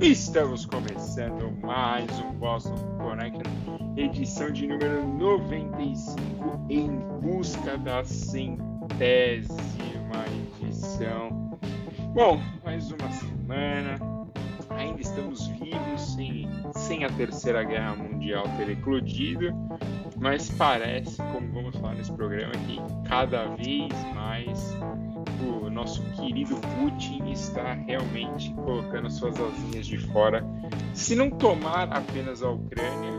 Estamos começando mais um Boston Connection, edição de número 95, em busca da centésima edição. Bom, mais uma semana, ainda estamos vivos, sem, sem a Terceira Guerra Mundial ter eclodido, mas parece, como vamos falar nesse programa, que cada vez mais o nosso querido Putin está realmente colocando suas asinhas de fora. Se não tomar apenas a Ucrânia,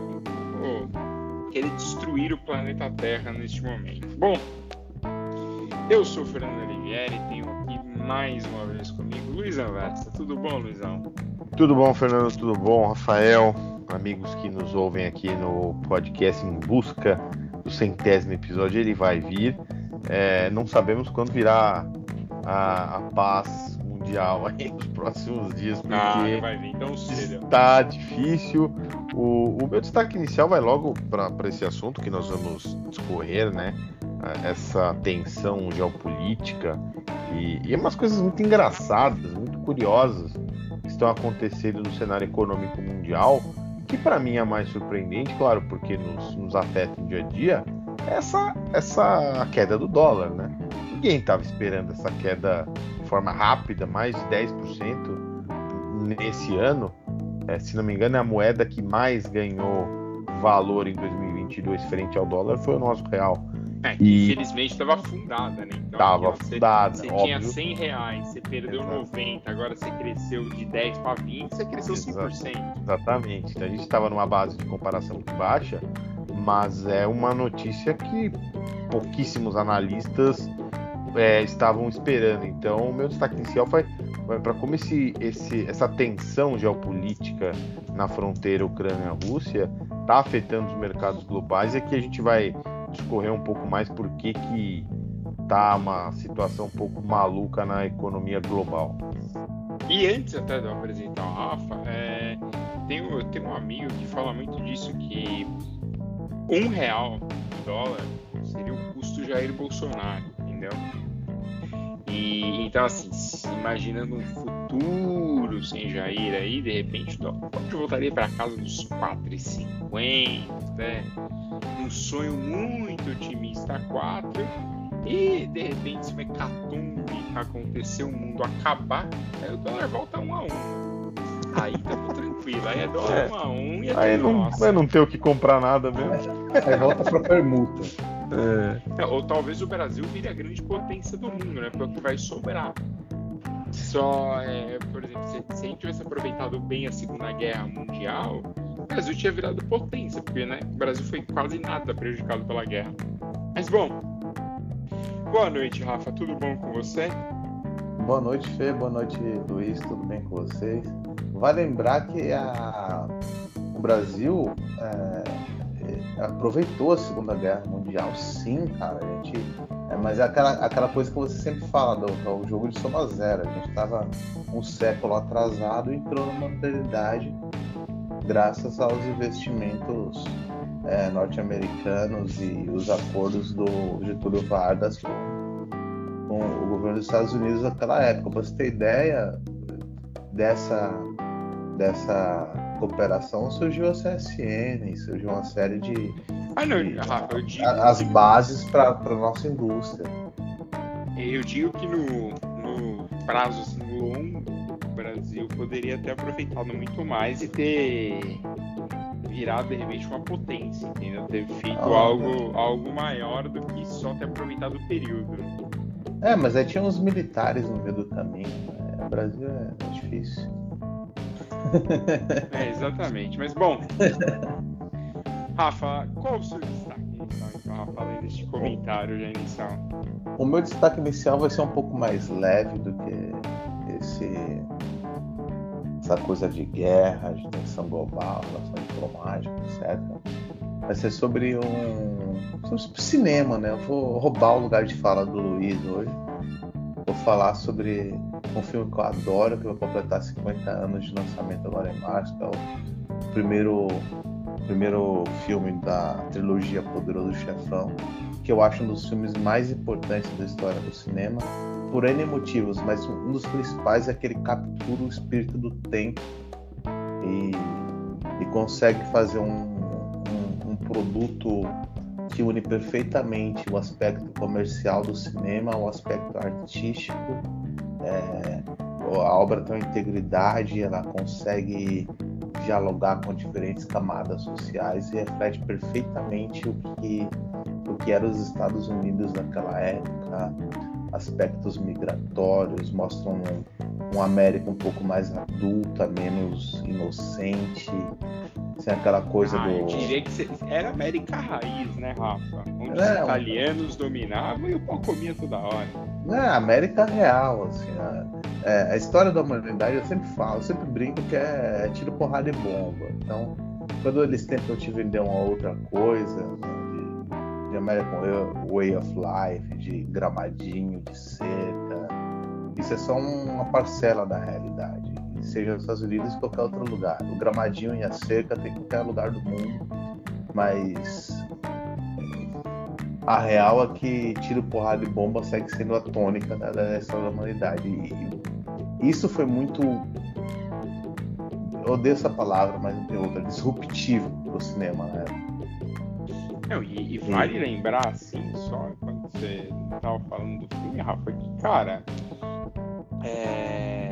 ou querer destruir o planeta Terra neste momento. Bom, eu sou Fernando Olivieri tenho aqui mais uma vez comigo Luiz Anversa. Tudo bom, Luizão? Tudo bom, Fernando? Tudo bom, Rafael? Amigos que nos ouvem aqui no podcast em busca do centésimo episódio, ele vai vir. É, não sabemos quando virá a, a, paz mundial aí nos próximos dias, porque ah, vai vir então está difícil. O, o meu destaque inicial vai logo para esse assunto que nós vamos discorrer, né? Essa tensão geopolítica e, e umas coisas muito engraçadas, muito curiosas que estão acontecendo no cenário econômico mundial, que para mim é mais surpreendente, claro, porque nos, nos afeta no dia a dia, essa, essa queda do dólar, né? Ninguém estava esperando essa queda de forma rápida, mais de 10% nesse ano. É, se não me engano, é a moeda que mais ganhou valor em 2022 frente ao dólar foi o nosso real. É, e... infelizmente estava afundada, né? Então, estava afundada. Você, você tinha 100 reais, você perdeu Exato. 90, agora você cresceu de 10 para 20, você cresceu Exato. 5%. Exatamente. Então a gente estava numa base de comparação muito baixa, mas é uma notícia que pouquíssimos analistas é, estavam esperando. Então, o meu destaque inicial foi, foi para como esse, esse, essa tensão geopolítica na fronteira Ucrânia-Rússia está afetando os mercados globais e aqui a gente vai discorrer um pouco mais por que que tá uma situação um pouco maluca na economia global. E antes até de eu apresentar o Rafa, é, tem, tem um amigo que fala muito disso, que um real dólar seria o custo Jair Bolsonaro, entendeu? E então assim, imaginando um futuro sem Jair aí, de repente o dólar voltaria para casa dos 4,50, né? Um sonho muito otimista 4 e de repente se uma hecatombe acontecer, o mundo acabar, aí o dólar volta um a um. Aí tamo tranquilo, aí é dólar é. um a um e é aí não, vai não ter o que comprar nada mesmo. Aí volta pra permuta. É. É, ou talvez o Brasil vire a grande potência do mundo, né? Porque vai sobrar. Só, é, por exemplo, se, se a gente tivesse aproveitado bem a Segunda Guerra Mundial, o Brasil tinha virado potência, porque né, o Brasil foi quase nada prejudicado pela guerra. Mas bom, boa noite, Rafa. Tudo bom com você? Boa noite, Fê. Boa noite, Luiz. Tudo bem com vocês? Vai lembrar que a... o Brasil é aproveitou a Segunda Guerra Mundial, sim, cara. A gente, é, mas é aquela, aquela coisa que você sempre fala, do, do jogo de soma zero. A gente estava um século atrasado e entrou numa modernidade graças aos investimentos é, norte-americanos e os acordos do Getúlio Vargas com, com o governo dos Estados Unidos naquela época. Pra você ter ideia dessa, dessa cooperação surgiu a CSN, surgiu uma série de. Ah, não, de, ah, eu digo, as bases para a nossa indústria. Eu digo que no, no prazo assim, longo, o Brasil poderia ter aproveitado muito mais e ter virado de repente uma potência, entendeu? Ter feito ah, algo, algo maior do que só ter aproveitado o período. É, mas aí tinha uns militares no meio do caminho. Né? O Brasil é difícil. É, exatamente. Mas bom, Rafa, qual o seu destaque inicial, então, Rafa, além deste comentário já inicial? O meu destaque inicial vai ser um pouco mais leve do que esse essa coisa de guerra, de tensão global, relação diplomática, etc. Vai ser sobre um sobre cinema, né? Eu vou roubar o lugar de fala do Luiz hoje. Vou falar sobre um filme que eu adoro, que vai completar 50 anos de lançamento agora em março, é o primeiro, primeiro filme da trilogia Poderoso Chefão, que eu acho um dos filmes mais importantes da história do cinema, por N motivos, mas um dos principais é que ele captura o espírito do tempo e, e consegue fazer um, um, um produto que une perfeitamente o aspecto comercial do cinema, o aspecto artístico. É, a obra tem uma integridade, ela consegue dialogar com diferentes camadas sociais e reflete perfeitamente o que, o que eram os Estados Unidos naquela época, aspectos migratórios, mostram um, um América um pouco mais adulta, menos inocente, sem aquela coisa ah, do. Eu diria que era América raiz, né, Rafa? Onde é, os italianos dominavam e o pau comia toda hora. É, América real, assim. A, é, a história da humanidade eu sempre falo, eu sempre brinco que é, é tiro, porrada e bomba. Então, quando eles tentam te vender uma outra coisa, né, de, de American Way of Life, de gramadinho, de cerca, isso é só uma parcela da realidade seja nos Estados Unidos ou qualquer outro lugar. O gramadinho e a cerca tem em qualquer lugar do mundo, mas a real é que tiro, porrada e bomba segue sendo a tônica da, da história da humanidade. E isso foi muito. Eu odeio essa palavra, mas não tem outra. Disruptivo pro cinema, né? Não, e, e vale e... lembrar, assim, só quando você tava falando do filme, Rafa, que, cara, é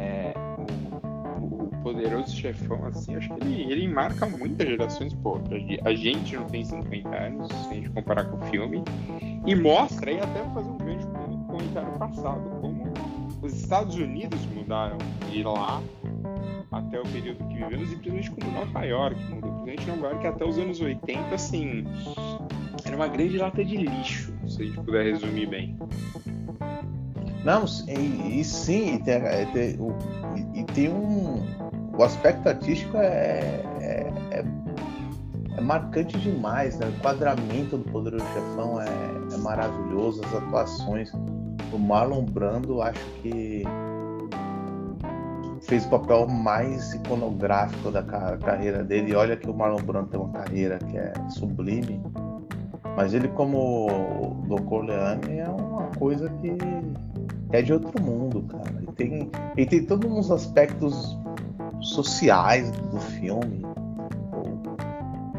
poderoso chefão, assim, acho que ele, ele marca muitas gerações, pô. A gente não tem 50 anos, se a gente comparar com o filme, e mostra, aí até fazer um o comentário passado, como os Estados Unidos mudaram de lá até o período que vivemos, e principalmente como Nova York mudou. Principalmente Nova York até os anos 80, assim, era uma grande lata de lixo, se a gente puder resumir bem. Não, e, e sim, e tem, tem, e, e tem um, o aspecto artístico é, é, é, é, marcante demais, né? O enquadramento do Poderoso Chefão é, é maravilhoso, as atuações. O Marlon Brando, acho que fez o papel mais iconográfico da carreira dele. E olha que o Marlon Brando tem uma carreira que é sublime, mas ele como Don Corleone é uma coisa que é de outro mundo, cara. E tem, e tem todos uns aspectos sociais do filme.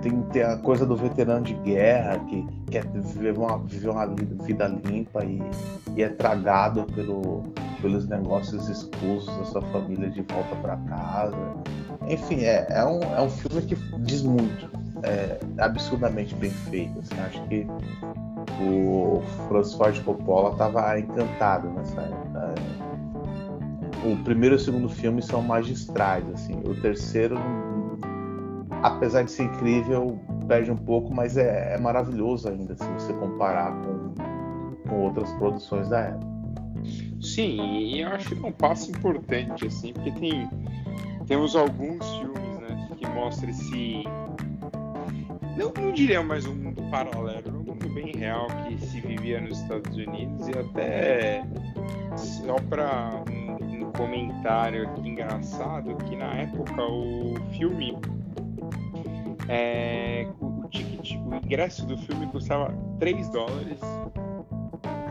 Tem, tem a coisa do veterano de guerra que quer viver uma, viver uma vida limpa e, e é tragado pelo, pelos negócios escusos da sua família de volta para casa. Enfim, é, é, um, é um filme que diz muito. É absurdamente bem feito. Assim, acho que o Francis Ford Coppola estava encantado nessa época o primeiro e o segundo filme são magistrais, assim. O terceiro, apesar de ser incrível, perde um pouco, mas é, é maravilhoso ainda se você comparar com, com outras produções da época. Sim, e eu acho que é um passo importante, assim, porque tem temos alguns filmes, né, que mostram esse não, não diria mais um mundo paralelo, um mundo bem real que se vivia nos Estados Unidos e até só para um, comentário aqui engraçado que na época o filme é, o, ticket, o ingresso do filme custava 3 dólares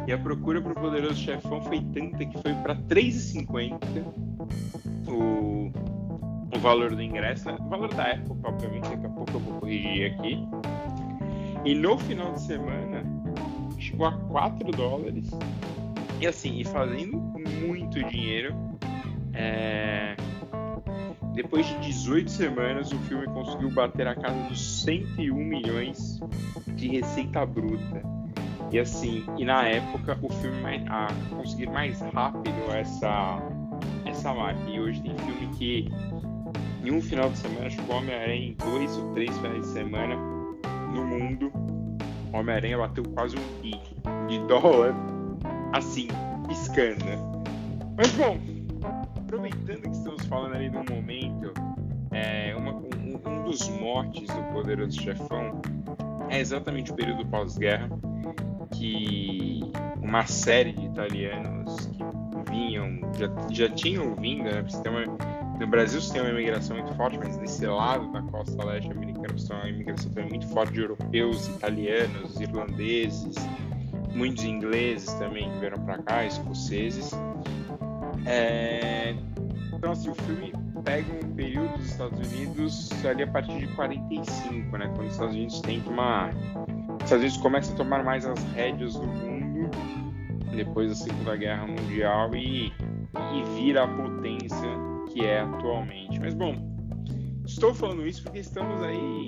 e a procura para o Poderoso Chefão foi tanta que foi para 3,50 o o valor do ingresso, o valor da época, obviamente, daqui a pouco eu vou corrigir aqui. E no final de semana chegou a 4 dólares. E assim, e fazendo muito dinheiro. É... Depois de 18 semanas, o filme conseguiu bater a casa dos 101 milhões de receita bruta. E assim, e na época o filme a conseguir mais rápido essa essa marca. E hoje tem filme que em um final de semana, acho que o Homem-Aranha em dois ou três finais de semana no mundo, o Homem-Aranha bateu quase um bi de dólar, assim, piscando. Mas bom, falando ali no momento, é, uma, um, um dos motes do Poderoso Chefão é exatamente o período pós-guerra, que uma série de italianos que vinham, já, já tinham vindo, né, uma no Brasil você tem uma imigração muito forte, mas nesse lado da costa leste americana você tem uma imigração também muito forte de europeus, italianos, irlandeses, muitos ingleses também que vieram para cá, escoceses. É... Então, assim, o filme pegam um período dos Estados Unidos ali a partir de 45, né? Quando os Estados Unidos têm uma. Os Estados Unidos começam a tomar mais as rédeas do mundo depois da Segunda Guerra Mundial e, e vira a potência que é atualmente. Mas bom, estou falando isso porque estamos aí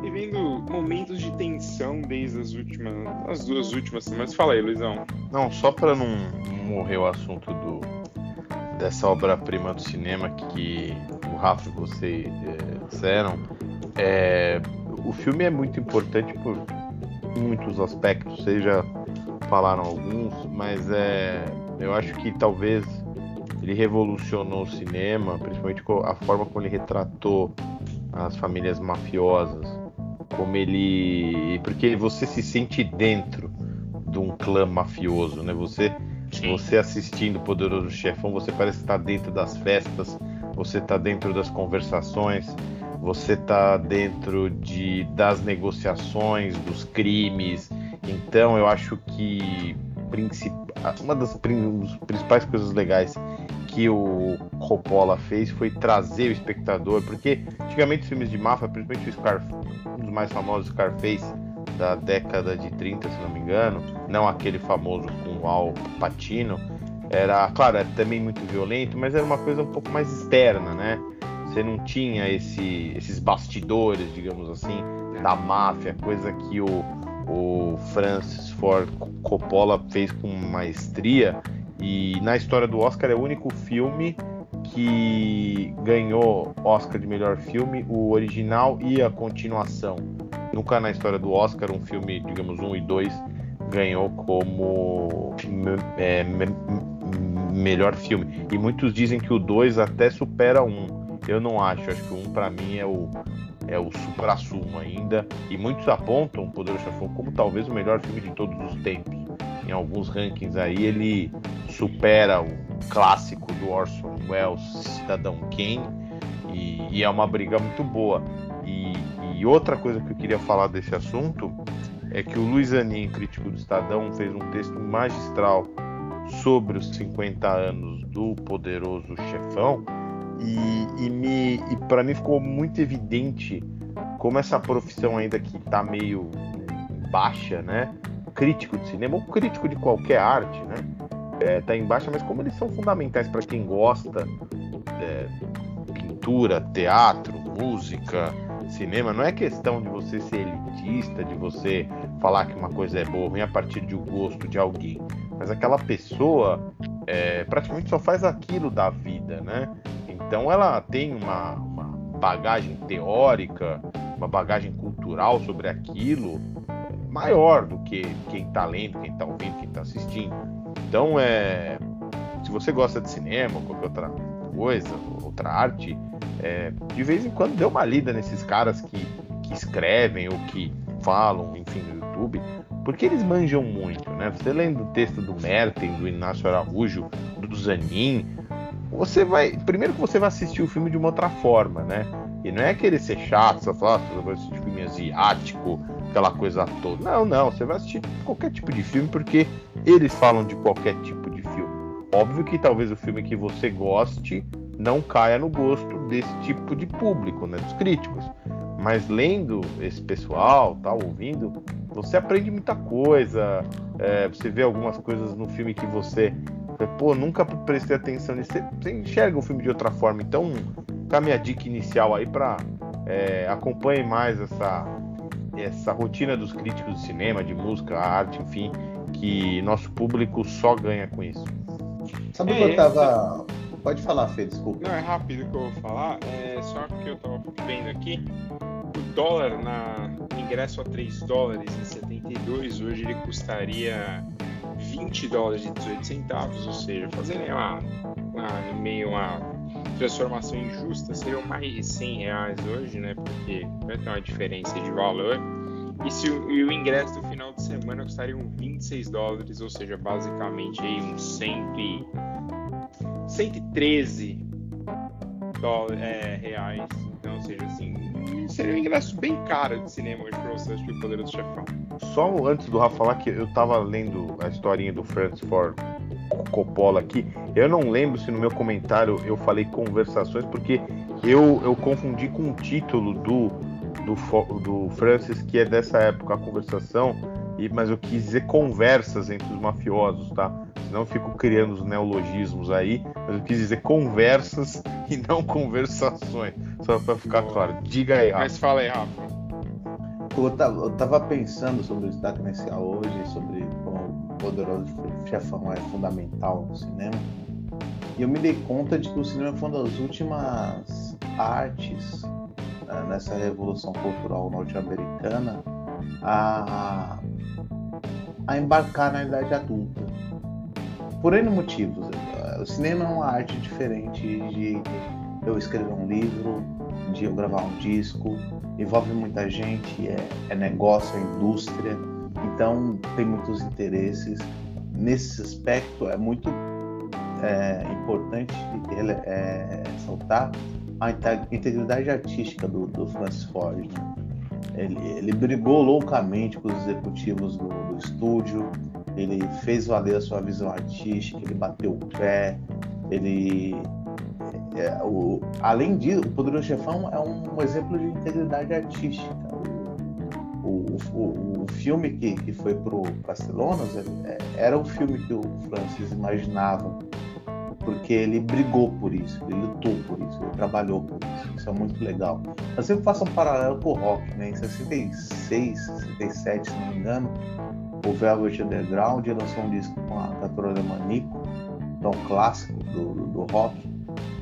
vivendo momentos de tensão desde as últimas, as duas últimas semanas. Fala aí, Luizão. Não, só para não morrer o assunto do dessa obra-prima do cinema que o Rafa e você é, disseram, é, o filme é muito importante por muitos aspectos, seja falaram alguns, mas é, eu acho que talvez ele revolucionou o cinema, principalmente a forma como ele retratou as famílias mafiosas, como ele, porque você se sente dentro de um clã mafioso, né? Você Sim. Você assistindo Poderoso Chefão, você parece estar dentro das festas, você está dentro das conversações, você está dentro de, das negociações, dos crimes. Então eu acho que uma das principais coisas legais que o Coppola fez foi trazer o espectador, porque antigamente os filmes de máfia, principalmente o Scar, um dos mais famosos, Scarface, da década de 30, se não me engano, não aquele famoso com Al Pacino, era, claro, era também muito violento, mas era uma coisa um pouco mais externa, né? Você não tinha esse, esses bastidores, digamos assim, da máfia, coisa que o, o Francis Ford Coppola fez com maestria. E na história do Oscar é o único filme que ganhou Oscar de melhor filme, o original e a continuação. Nunca na história do Oscar um filme, digamos, um e dois ganhou como é, me, melhor filme. E muitos dizem que o 2 até supera um. Eu não acho, acho que o 1 um, para mim é o é o supra-sumo ainda. E muitos apontam o Poder Chefão como talvez o melhor filme de todos os tempos. Em alguns rankings aí ele supera o clássico do Orson Welles, Cidadão Kane, e, e é uma briga muito boa. E, e outra coisa que eu queria falar desse assunto é que o Luiz Anin, crítico do Estadão, fez um texto magistral sobre os 50 anos do poderoso chefão e, e, me, e para mim ficou muito evidente como essa profissão ainda que está meio baixa, né? Crítico de cinema ou crítico de qualquer arte, né? É, tá em baixa, mas como eles são fundamentais para quem gosta é, pintura, teatro, música, cinema, não é questão de você ser elitista, de você falar que uma coisa é boa ou a partir de um gosto de alguém. Mas aquela pessoa é, praticamente só faz aquilo da vida, né? Então ela tem uma, uma bagagem teórica, uma bagagem cultural sobre aquilo maior do que quem está lendo, quem está ouvindo, quem está assistindo. Então é, se você gosta de cinema qualquer outra coisa, outra arte, é, de vez em quando dê uma lida nesses caras que, que escrevem ou que falam, enfim, no YouTube, porque eles manjam muito, né? Você lendo o texto do Merten, do Inácio Araújo, do Zanin, você vai. Primeiro que você vai assistir o filme de uma outra forma, né? E não é querer ser chato, só falar, ah, você vai assistir filme asiático, aquela coisa toda. Não, não, você vai assistir qualquer tipo de filme porque eles falam de qualquer tipo de filme. Óbvio que talvez o filme que você goste não caia no gosto desse tipo de público, né, dos críticos. Mas lendo esse pessoal, tá ouvindo, você aprende muita coisa. É, você vê algumas coisas no filme que você, pô, nunca prestei atenção nisso. Você, enxerga o filme de outra forma. Então, tá minha dica inicial aí para é, acompanhe mais essa essa rotina dos críticos de cinema, de música, arte, enfim, que nosso público só ganha com isso. Sabe o que eu tava Pode falar, Fê, desculpa. Não, é rápido que eu vou falar. É só que eu tava vendo aqui. O dólar na ingresso a 3 dólares e 72, hoje ele custaria 20 dólares e 18 centavos, ou seja, fazendo uma, uma, meio uma transformação injusta, seriam mais de 100 reais hoje, né? Porque vai ter uma diferença de valor. E, se o, e o ingresso do final de semana custaria 26 dólares, ou seja, basicamente aí uns 100 113 dólares, é, reais. Então, ou seja, assim, seria um ingresso bem caro de cinema hoje pra você assistir o Poderoso Chefão. Só antes do Rafa falar que eu tava lendo a historinha do Francis Ford Coppola aqui. Eu não lembro se no meu comentário eu falei conversações, porque eu, eu confundi com o título do, do, do Francis, que é dessa época a conversação, e, mas eu quis dizer conversas entre os mafiosos, tá? Senão eu fico criando os neologismos aí, mas eu quis dizer conversas e não conversações. Só para ficar claro. Diga aí, Rafa. Mas fala aí, Rafa. Eu tava, eu tava pensando sobre o destaque inicial hoje, sobre como o poderoso chefão é fundamental no cinema. E eu me dei conta de que o cinema foi uma das últimas artes nessa revolução cultural norte-americana a, a embarcar na idade adulta. Por N motivos. O cinema é uma arte diferente de eu escrever um livro, de eu gravar um disco, envolve muita gente, é, é negócio, é indústria, então tem muitos interesses. Nesse aspecto é muito é, importante é, ressaltar a integridade artística do, do Francis Ford. Ele, ele, brigou loucamente com os executivos do, do, estúdio, ele fez valer a sua visão artística, ele bateu o pé, ele. É, o, além disso, o Poderoso Chefão é um, exemplo de integridade artística. O, o, o filme que, que foi para Barcelona é, era o filme que o Francis imaginava porque ele brigou por isso, ele lutou por isso, ele trabalhou por isso. Isso é muito legal. Eu sempre faço um paralelo com o rock, né? Em 66, 67, se não me engano, o Velvet Underground lançou um disco com a cantora alemã Nico, que é clássico do, do, rock,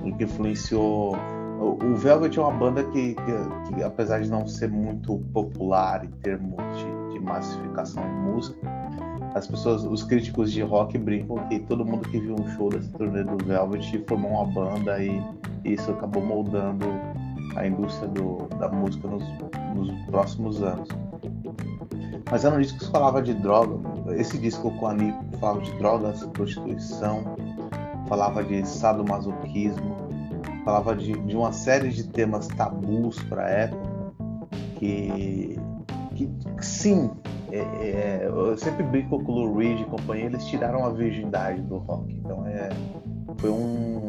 e que influenciou. O Velvet é uma banda que, que, que, apesar de não ser muito popular em termos de, de massificação em música, as pessoas, os críticos de rock brincam que todo mundo que viu um show dessa turnê do Velvet formou uma banda e, isso acabou moldando a indústria do, da música nos, nos, próximos anos. Mas era um disco que falava de droga. Esse disco com a Nico falava de drogas, prostituição, falava de sadomasoquismo, falava de, de uma série de temas tabus para a época que, que, que sim é, é, eu sempre brinco com o Lou Reed e companhia, eles tiraram a virgindade do rock. Então é, foi um,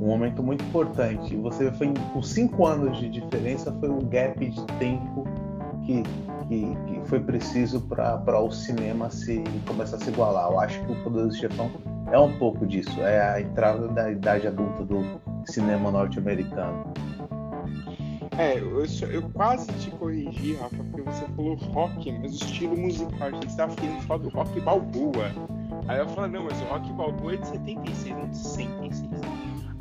um momento muito importante. Você foi com cinco anos de diferença, foi um gap de tempo que, que, que foi preciso para o cinema se começar a se igualar. Eu acho que o Poder do Chefão é um pouco disso, é a entrada da idade adulta do cinema norte-americano. É, eu, eu, quase te corrigi, Rafa, porque você falou rock, mas o estilo musical. A gente estava querendo falar do rock balboa. Aí eu falei, não, mas o rock balboa é de 76, não de 66.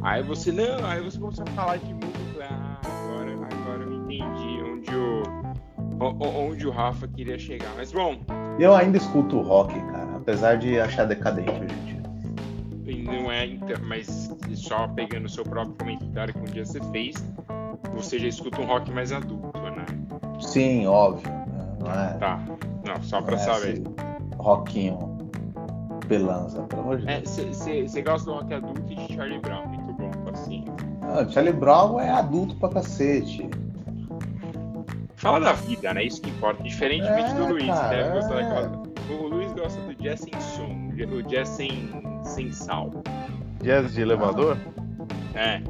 Aí você, não, aí você começou a falar de música. Ah, agora, agora eu entendi onde o, onde o Rafa queria chegar. Mas bom. Eu ainda escuto rock, cara, apesar de achar decadente hoje em dia. Não é, mas só pegando o seu próprio comentário que um dia você fez, você já escuta um rock mais adulto, né? Sim, óbvio. Né? Não é, tá. Não, só pra não é saber. rockinho pelanza, pelo amor de é, Deus. Você gosta do rock adulto e de Charlie Brown, muito bom, assim. Não, Charlie Brown é adulto pra cacete. Fala da vida, né? Isso que importa. Diferentemente é, do Luiz, né? cara, né? É... Daquela... O Luiz gosta do jazz sem som, o jazz sem, sem sal. Jazz de elevador? É.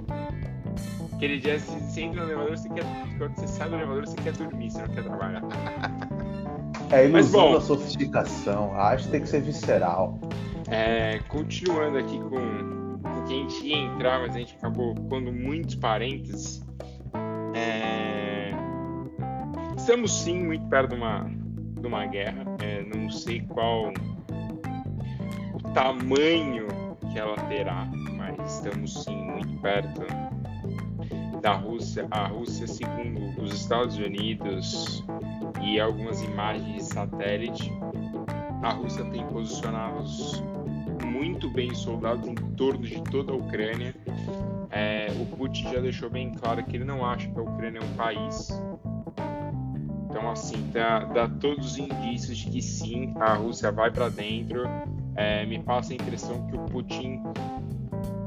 Aquele dia, você entra no elevador, você quer. Quando você sai do elevador, você quer dormir, você não quer trabalhar. É a ilusão bom, da sofisticação. A arte tem que ser visceral. É, continuando aqui com o que a gente ia entrar, mas a gente acabou pondo muitos parênteses. É, estamos sim muito perto de uma, de uma guerra. É, não sei qual tamanho que ela terá, mas estamos sim muito perto da Rússia, a Rússia, segundo os Estados Unidos e algumas imagens de satélite, a Rússia tem posicionados muito bem soldados em torno de toda a Ucrânia. É, o Putin já deixou bem claro que ele não acha que a Ucrânia é um país. Então, assim, dá, dá todos os indícios de que sim, a Rússia vai para dentro. É, me passa a impressão que o Putin,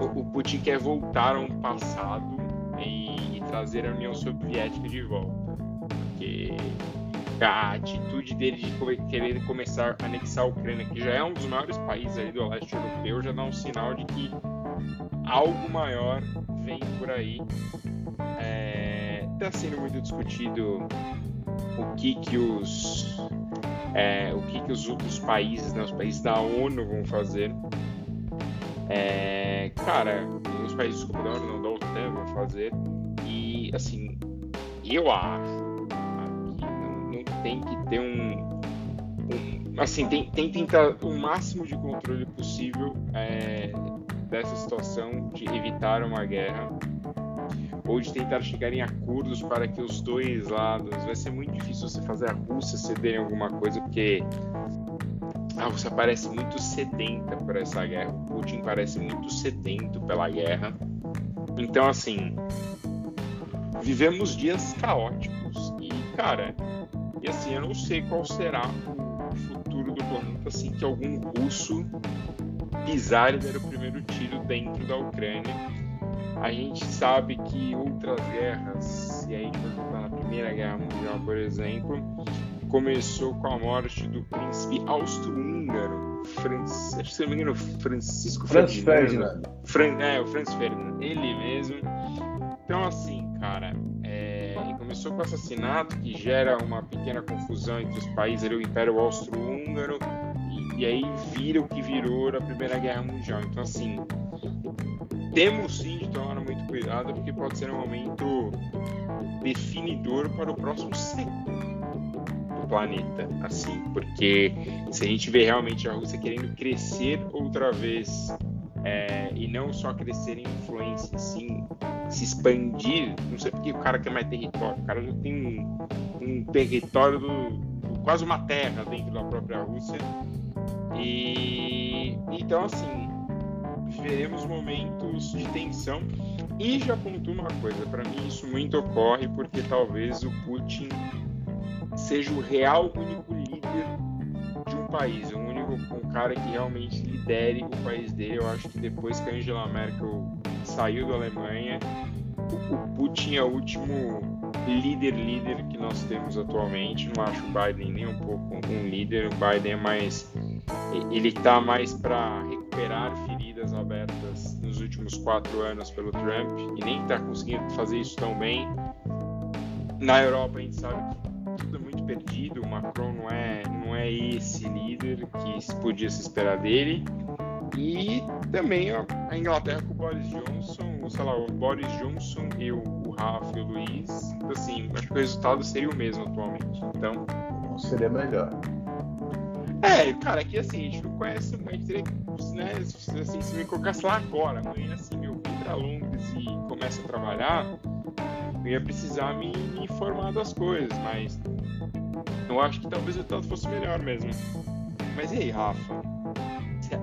o, Putin quer voltar a um passado e, e trazer a União Soviética de volta. Porque a atitude dele de querer começar a anexar a Ucrânia, que já é um dos maiores países ali do leste europeu, já dá um sinal de que algo maior vem por aí. Está é, tá sendo muito discutido o que que os é, o que que os outros países, né, os países da ONU vão fazer. É, cara, os países como da ONU não da OTAN vão fazer e assim eu acho tem que ter um, um assim, tem, tem que tentar o máximo de controle possível é, dessa situação de evitar uma guerra ou de tentar chegar em acordos para que os dois lados. Vai ser muito difícil você fazer a Rússia ceder em alguma coisa, porque a Rússia parece muito sedenta por essa guerra, o Putin parece muito sedento pela guerra. Então, assim, vivemos dias caóticos e, cara, e assim, eu não sei qual será o futuro do planeta assim que algum russo pisar e der o primeiro tiro dentro da Ucrânia. A gente sabe que outras guerras, e aí a gente na Primeira Guerra Mundial, por exemplo, começou com a morte do príncipe austro-húngaro, Francis, se não me engano, Francisco Franz Ferdinand. É, o Franz Ferdinand, ele mesmo. Então, assim, cara, começou com o assassinato, que gera uma pequena confusão entre os países, ali, o Império Austro-Húngaro, e, e, aí vira o que virou a Primeira Guerra Mundial. Então, assim, temos sim de tomar muito cuidado, porque pode ser um momento definidor para o próximo século do planeta, assim, porque se a gente vê realmente a Rússia querendo crescer outra vez é, e não só crescer em influência, sim se expandir. Não sei porque o cara quer mais território. O cara já tem um, um território do, quase uma terra dentro da própria Rússia. E então assim veremos momentos de tensão. E já apontou uma coisa, para mim isso muito ocorre porque talvez o Putin seja o real único líder de um país, um único um cara que realmente lidere o país dele. Eu acho que depois que a Angela Merkel saiu da Alemanha, o Putin é o último líder líder que nós temos atualmente. Não acho o Biden nem um pouco um líder. O Biden é mais ele está mais para recuperar feridas abertas nos últimos quatro anos pelo Trump e nem está conseguindo fazer isso tão bem. Na Europa a gente sabe que tudo é muito perdido. O Macron não é não é esse líder que podia se esperar dele. E também a Inglaterra com o Boris Johnson, sei lá, o Boris Johnson e o, Rafa e o Luiz, assim, acho que o resultado seria o mesmo atualmente. Então. Não seria melhor. É, cara, aqui assim, a gente não conhece, a gente teria né, assim, se me colocasse lá agora, amanhã assim, eu vim pra Londres e começo a trabalhar, eu ia precisar me, informar das coisas, mas eu acho que talvez o resultado fosse melhor mesmo. Mas e aí, Rafa?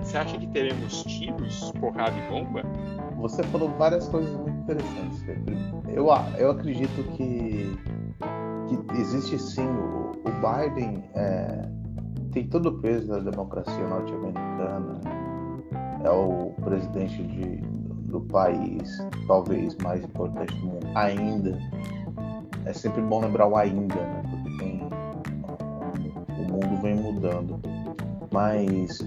Você acha que teremos tiros, porrada e bomba? Você falou várias coisas muito interessantes. Eu, eu acredito que, que existe sim. O, o Biden é, tem todo o peso da democracia norte-americana. É o presidente de, do país, talvez mais importante do mundo ainda. É sempre bom lembrar o ainda, né? Porque tem, o mundo vem mudando. Mas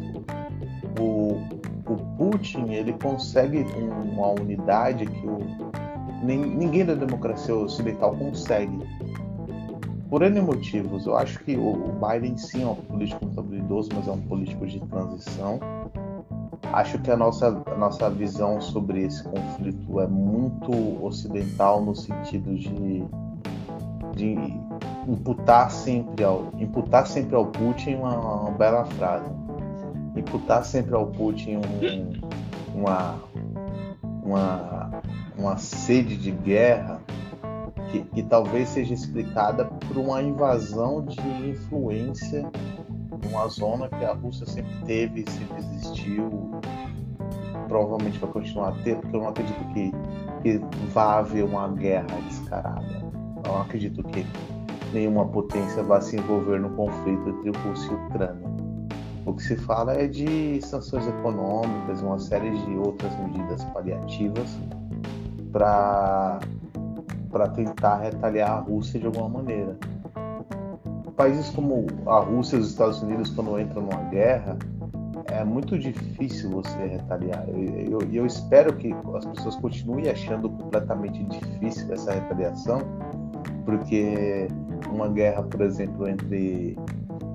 o, o Putin ele consegue uma unidade que o, ninguém da democracia ocidental consegue. Por N motivos, eu acho que o Biden sim é um político muito habilidoso, mas é um político de transição. Acho que a nossa, a nossa visão sobre esse conflito é muito ocidental no sentido de, de imputar sempre ao, imputar sempre ao Putin uma, uma bela frase. Imputar sempre ao Putin um, uma, uma, uma sede de guerra que, que, talvez seja explicada por uma invasão de influência numa zona que a Rússia sempre teve, sempre existiu, provavelmente vai continuar a ter, porque eu não acredito que, que vá haver uma guerra descarada. Eu não acredito que nenhuma potência vá se envolver no conflito entre Rússia e Ucrânia. O que se fala é de sanções econômicas, uma série de outras medidas paliativas para tentar retaliar a Rússia de alguma maneira. Países como a Rússia e os Estados Unidos, quando entram numa guerra, é muito difícil você retaliar. E eu, eu, eu, espero que as pessoas continuem achando completamente difícil essa retaliação, porque uma guerra, por exemplo, entre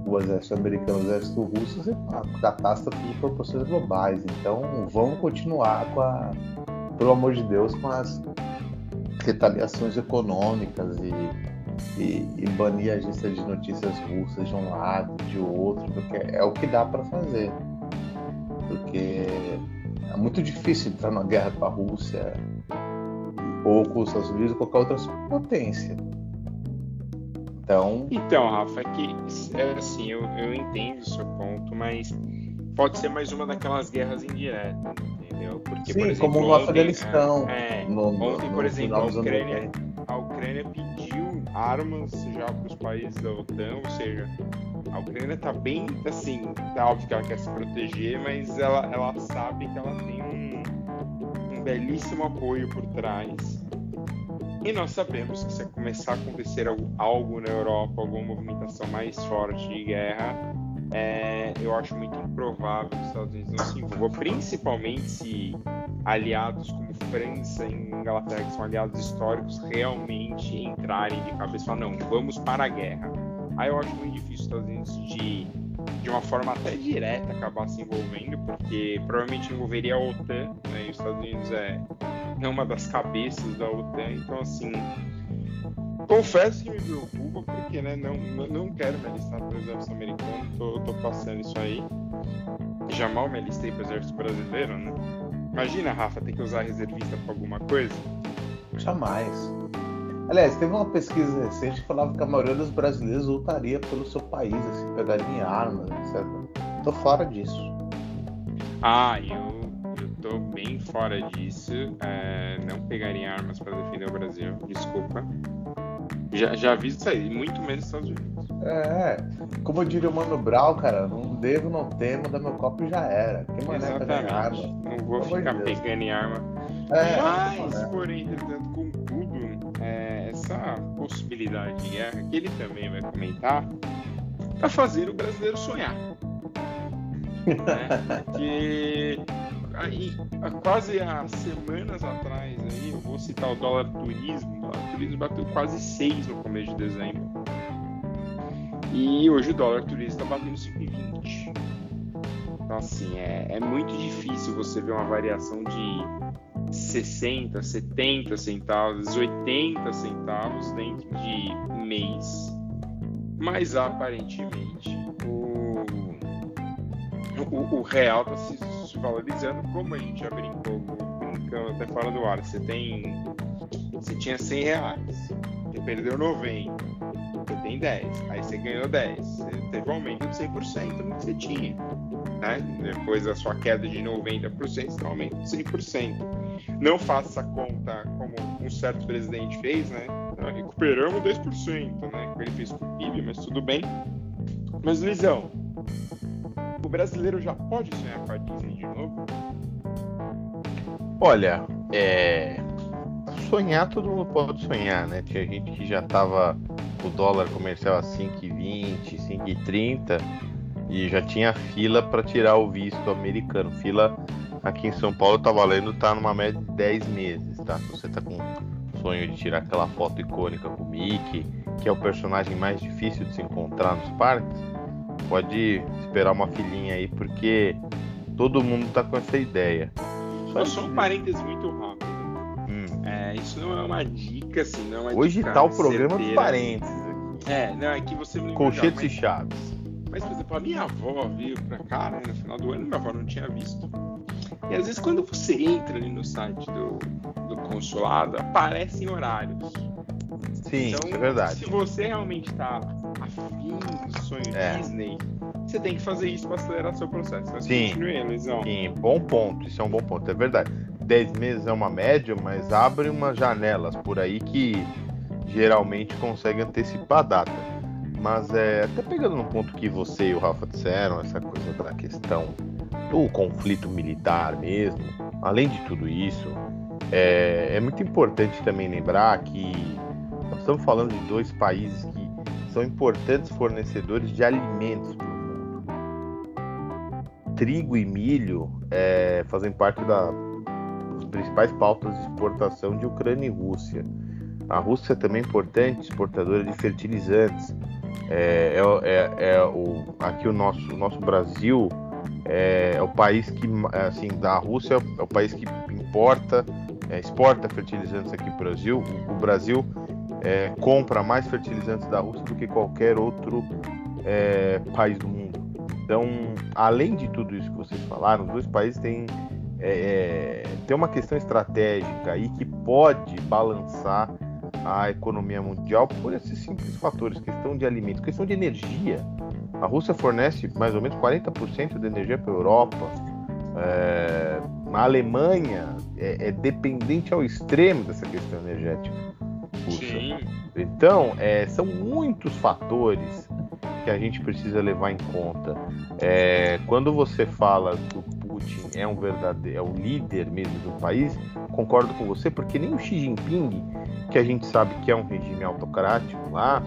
o exército americano e o exército russo é uma catástrofe de proporções globais. Então, vamos continuar com a, pelo amor de Deus, com as retaliações econômicas e, e, e banir a agência de notícias russas de um lado, de outro, porque é o que dá para fazer porque é muito difícil entrar numa guerra com a Rússia ou com os Estados Unidos ou qualquer outra potência. Então. Então, Rafa, é que é assim, eu, eu entendo o seu ponto, mas pode ser mais uma daquelas guerras indiretas, entendeu? Porque, Sim, por exemplo, como no Afeganistão. É, é, no, ontem, no, por exemplo, a Ucrânia, a Ucrânia pediu armas já para os países da OTAN, ou seja, a Ucrânia está bem assim, tá óbvio que ela quer se proteger, mas ela, ela sabe que ela tem um, um belíssimo apoio por trás. E nós sabemos que se começar a acontecer algo na Europa, alguma movimentação mais forte de guerra, é, eu acho muito improvável que os Estados Unidos não se envolvam, principalmente se aliados como França e Inglaterra, que são aliados históricos, realmente entrarem de cabeça e falar, não, vamos para a guerra. Aí eu acho muito difícil os Estados Unidos de, de uma forma até direta acabar se envolvendo, porque provavelmente envolveria a OTAN, né? E os Estados Unidos é, é uma das cabeças da OTAN, então assim. Confesso que me preocupa, porque né, não, não quero me alistar para o exército americano, tô, tô passando isso aí. Já mal me alistei para o exército brasileiro, né? Imagina, Rafa, ter que usar reservista para alguma coisa? Jamais. Aliás, teve uma pesquisa recente que falava que a maioria dos brasileiros lutaria pelo seu país, assim, pegaria armas, etc. Tô fora disso. Ah, eu, eu tô bem fora disso. É, não pegaria armas para defender o Brasil, desculpa. Já, já vi isso aí, muito menos Estados Unidos. É, como diria o Mano Brown, cara, não devo, não temo, da meu copo já era. Que mané pegar arma. Não vou Pelo ficar de pegando em arma. É, Mas, é. porém, entretanto, contudo, é, essa possibilidade de guerra, que ele também vai comentar, tá fazer o brasileiro sonhar. né? Que aí, há quase há semanas atrás, aí, eu vou citar o dólar turismo, o dólar turismo bateu quase 6 no começo de dezembro. E hoje o dólar turismo está batendo 5,20. Então, assim, é, é muito difícil você ver uma variação de 60, 70 centavos, 80 centavos dentro de mês. Mas aparentemente o, o, o real está se, se, valorizando, como a gente já brincou, brincando até fora do ar. Você tem. Você tinha 100 reais, você perdeu 90, você tem 10, aí você ganhou 10, você teve um aumento de 100% no que você tinha né? Depois da sua queda de 90%, você aumenta de 100%. Não faça essa conta como um certo presidente fez, né? Então, recuperamos 2%, né? Ele fez com o PIB, mas tudo bem. Mas, Luizão, o brasileiro já pode sonhar com a Disney de novo? Olha, é... sonhar todo mundo pode sonhar, né? Tinha gente que já tava o dólar comercial a 5,20, 5,30 e já tinha fila para tirar o visto americano. Fila aqui em São Paulo tá valendo, tá numa média de 10 meses, tá? Se você tá com sonho de tirar aquela foto icônica com o Mickey, que é o personagem mais difícil de se encontrar nos parques, pode esperar uma filinha aí, porque todo mundo tá com essa ideia. Só, só um parêntese muito rápido. Hum. É, isso não é uma dica, assim, não é Hoje tá o programa dos parênteses. É, não, é que você me Colchetes mas... e chaves. Mas, por exemplo, a minha avó veio pra cá, né, no final do ano, minha avó não tinha visto. E às vezes quando você entra ali no site do, do consulado, aparecem horários. Sim, então, é verdade. Se você realmente está sonho é. Disney, você tem que fazer isso para acelerar seu processo. Mas sim, continue, sim, bom ponto. Isso é um bom ponto, é verdade. 10 meses é uma média, mas abre umas janelas por aí que geralmente consegue antecipar a data. Mas é, até pegando no ponto que você e o Rafa disseram, essa coisa da questão do conflito militar mesmo, além de tudo isso, é, é muito importante também lembrar que nós estamos falando de dois países que são importantes fornecedores de alimentos para o mundo. Trigo e milho é, fazem parte da, das principais pautas de exportação de Ucrânia e Rússia. A Rússia também é importante exportadora de fertilizantes. É, é, é, é o, aqui o nosso, o nosso Brasil é, é, o país que, assim, da Rússia é o país que importa, é, exporta fertilizantes aqui para o Brasil. O Brasil é, compra mais fertilizantes da Rússia do que qualquer outro é, país do mundo. Então, além de tudo isso que vocês falaram, os dois países têm, é, têm uma questão estratégica aí que pode balançar a economia mundial por esses simples fatores, questão de alimentos, questão de energia. A Rússia fornece mais ou menos 40% da energia para a Europa. É, a Alemanha é, é, dependente ao extremo dessa questão energética Sim. Então, é, são muitos fatores que a gente precisa levar em conta. É, quando você fala que o Putin é um verdadeiro, é o líder mesmo do país, concordo com você, porque nem o Xi Jinping que a gente sabe que é um regime autocrático lá,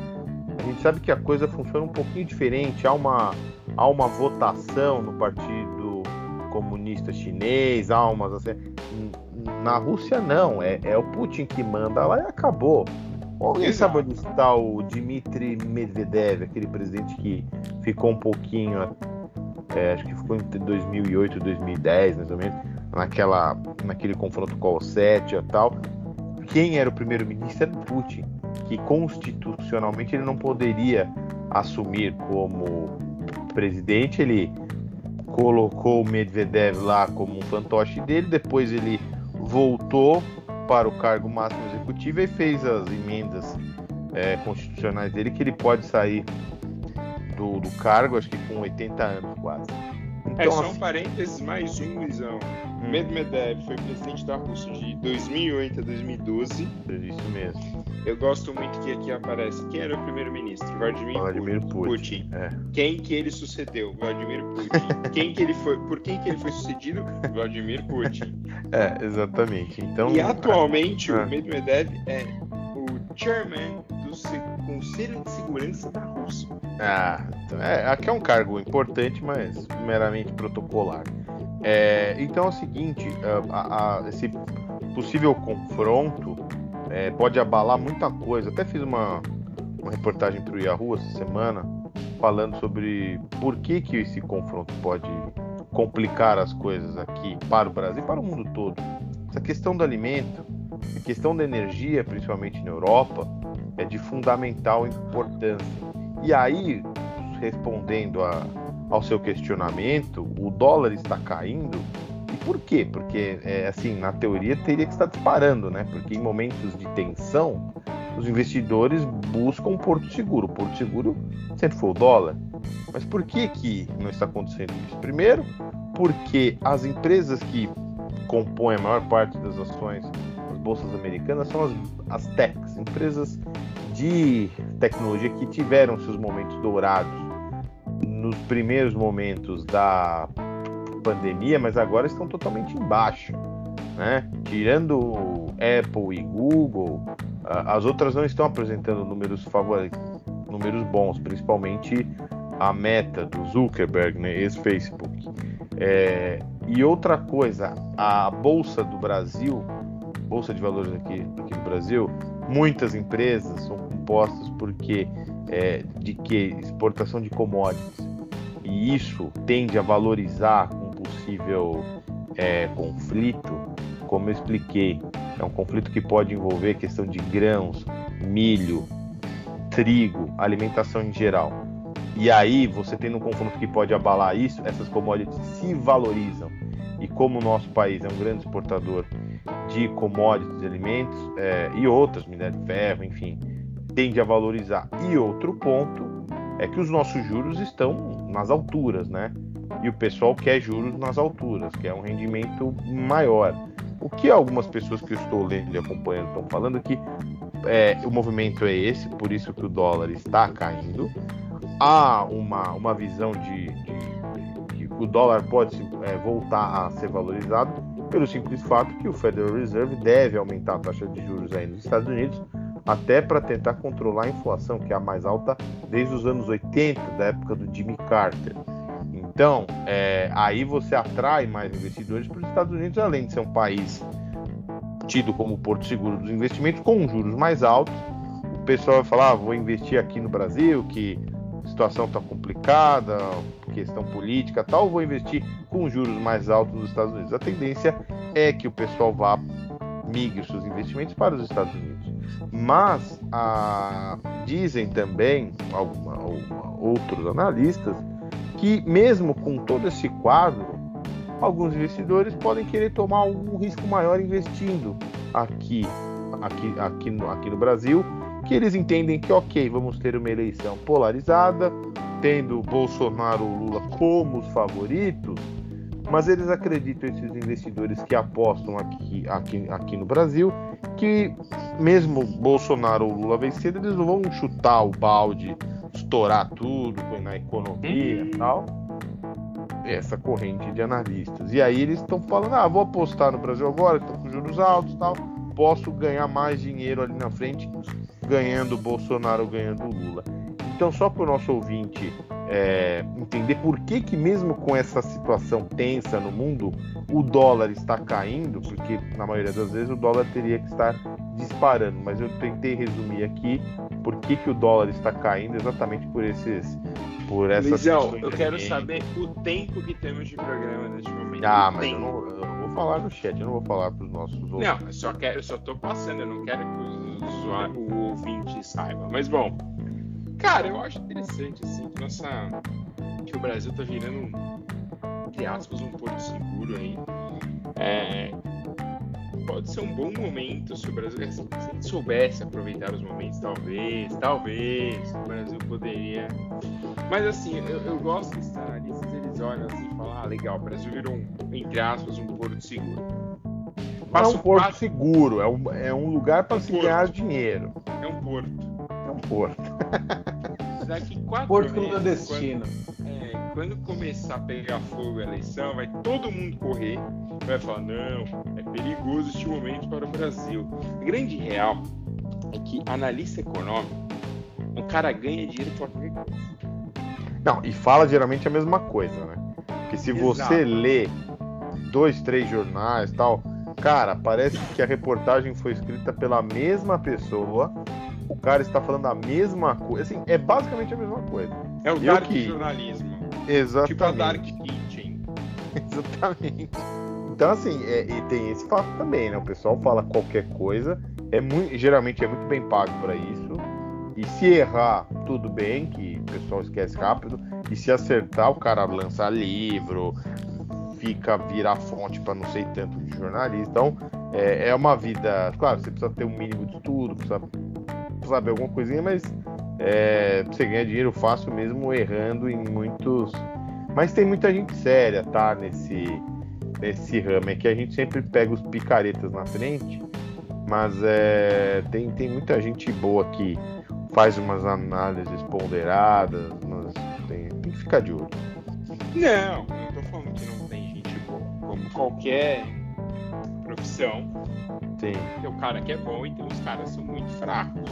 a gente sabe que a coisa funciona um pouquinho diferente. Há uma, há uma votação no Partido Comunista Chinês, há umas assim. Na Rússia não, é, é o Putin que manda lá e acabou. Alguém sabe onde está o Dmitry Medvedev, aquele presidente que ficou um pouquinho, é, acho que ficou entre 2008 e 2010, mais ou menos, naquela, naquele confronto com a Ossétia e tal quem era o primeiro-ministro era Putin, que constitucionalmente ele não poderia assumir como presidente. Ele colocou o Medvedev lá como um fantoche dele, depois ele voltou para o cargo máximo executivo e fez as emendas é, constitucionais dele que ele pode sair do, do cargo, acho que com 80 anos quase. É, então, é, só um parênteses mais um, Luizão. Hum. Medvedev foi presidente da Rússia de 2008 a 2012. Isso mesmo. Eu gosto muito que aqui aparece quem era o primeiro-ministro, Vladimir, Vladimir Putin. Putin. É. Quem que ele sucedeu? Vladimir Putin. quem que ele foi? Por quem que ele foi sucedido? Vladimir Putin. É, exatamente. Então. E atualmente é. o Medvedev é o chairman do Conselho de Segurança da Rússia. Ah, então, é, aqui é um cargo importante, mas meramente protocolar. É, então é o seguinte, a, a, esse possível confronto é, pode abalar muita coisa. Até fiz uma, uma reportagem para o Yahoo essa semana falando sobre por que, que esse confronto pode complicar as coisas aqui para o Brasil e para o mundo todo. Essa questão do alimento, a questão da energia, principalmente na Europa, é de fundamental importância. E aí, respondendo a, ao seu questionamento, o dólar está caindo. Por quê? Porque, é, assim, na teoria teria que estar disparando, né? Porque em momentos de tensão, os investidores buscam um porto seguro. O porto seguro sempre foi o dólar. Mas por que, que não está acontecendo isso? Primeiro, porque as empresas que compõem a maior parte das ações das bolsas americanas são as, as techs, empresas de tecnologia que tiveram seus momentos dourados nos primeiros momentos da pandemia, mas agora estão totalmente embaixo, né? Tirando Apple e Google, as outras não estão apresentando números favoritos, números bons, principalmente a Meta do Zuckerberg, né? Ex-Facebook. É, e outra coisa, a bolsa do Brasil, bolsa de valores aqui, aqui no Brasil, muitas empresas são compostas porque é, de que exportação de commodities e isso tende a valorizar possível é, conflito, como eu expliquei, é um conflito que pode envolver questão de grãos, milho, trigo, alimentação em geral. E aí, você tendo um confronto que pode abalar isso, essas commodities se valorizam. E como o nosso país é um grande exportador de commodities, de alimentos é, e outras, minério de ferro, enfim, tende a valorizar. E outro ponto é que os nossos juros estão nas alturas, né? E o pessoal quer juros nas alturas, que é um rendimento maior. O que algumas pessoas que eu estou lendo e acompanhando estão falando que é, o movimento é esse, por isso que o dólar está caindo. Há uma, uma visão de que o dólar pode é, voltar a ser valorizado pelo simples fato que o Federal Reserve deve aumentar a taxa de juros aí nos Estados Unidos até para tentar controlar a inflação, que é a mais alta desde os anos 80, da época do Jimmy Carter. Então, é, aí você atrai mais investidores para os Estados Unidos, além de ser um país tido como porto seguro dos investimentos, com juros mais altos. O pessoal vai falar: ah, vou investir aqui no Brasil, que a situação está complicada, questão política tal, vou investir com juros mais altos nos Estados Unidos. A tendência é que o pessoal vá migre seus investimentos para os Estados Unidos. Mas a, dizem também alguma, alguma, outros analistas que mesmo com todo esse quadro, alguns investidores podem querer tomar um risco maior investindo aqui, aqui, aqui, no, aqui no Brasil, que eles entendem que ok, vamos ter uma eleição polarizada, tendo Bolsonaro ou Lula como os favoritos, mas eles acreditam, esses investidores que apostam aqui, aqui, aqui no Brasil, que mesmo Bolsonaro ou Lula vencendo, eles não vão chutar o balde, estourar tudo na economia e tal. Essa corrente de analistas. E aí eles estão falando: ah, vou apostar no Brasil agora, estou com juros altos e tal, posso ganhar mais dinheiro ali na frente, ganhando Bolsonaro ou ganhando Lula. Então, só para o nosso ouvinte é, entender por que, que mesmo com essa situação tensa no mundo, o dólar está caindo, porque na maioria das vezes o dólar teria que estar disparando, mas eu tentei resumir aqui por que, que o dólar está caindo exatamente por esses por essas Lisão, eu quero saber o tempo que temos de programa neste momento. Ah, mas eu não, eu não, vou falar no chat, eu não vou falar para os nossos ouvintes. Não, eu só quero, eu só tô passando, eu não quero que os, o ouvinte saiba. Mas bom, Cara, eu acho interessante, assim, que, nossa, que o Brasil tá virando, entre aspas, um porto seguro aí. É, pode ser um bom momento se o Brasil se a gente soubesse aproveitar os momentos, talvez, talvez o Brasil poderia. Mas assim, eu, eu gosto que estar ali, eles olham assim e falam, ah, legal, o Brasil virou um, entre aspas, um porto seguro. Não é um porto seguro, é um, é um lugar para é um se porto. ganhar dinheiro. É um porto. É porto. Daqui quatro porto meses, clandestino. Quando, é, quando começar a pegar fogo a eleição, vai todo mundo correr. Vai falar, não, é perigoso este momento para o Brasil. A grande real é que analista econômico, um cara ganha dinheiro por qualquer coisa. Não, e fala geralmente a mesma coisa, né? Porque se Exato. você lê dois, três jornais tal, cara, parece que a reportagem foi escrita pela mesma pessoa o cara está falando a mesma coisa. Assim, é basicamente a mesma coisa. É o dark que... jornalismo. Exatamente. Tipo a dark kitchen. Exatamente. Então, assim, é, e tem esse fato também, né? O pessoal fala qualquer coisa, é muito, geralmente é muito bem pago para isso. E se errar, tudo bem, que o pessoal esquece rápido. E se acertar, o cara lança livro, fica, virar fonte para não sei tanto de jornalista. Então, é, é uma vida. Claro, você precisa ter um mínimo de estudo, precisa saber alguma coisinha, mas é, você ganha dinheiro fácil mesmo errando em muitos. Mas tem muita gente séria, tá? Nesse, nesse ramo. É que a gente sempre pega os picaretas na frente, mas é, tem, tem muita gente boa que faz umas análises ponderadas, mas tem, tem que ficar de olho. Não, não tô falando que não tem gente boa. Como qualquer profissão, Sim. Tem o cara que é bom e tem os caras que são muito fracos.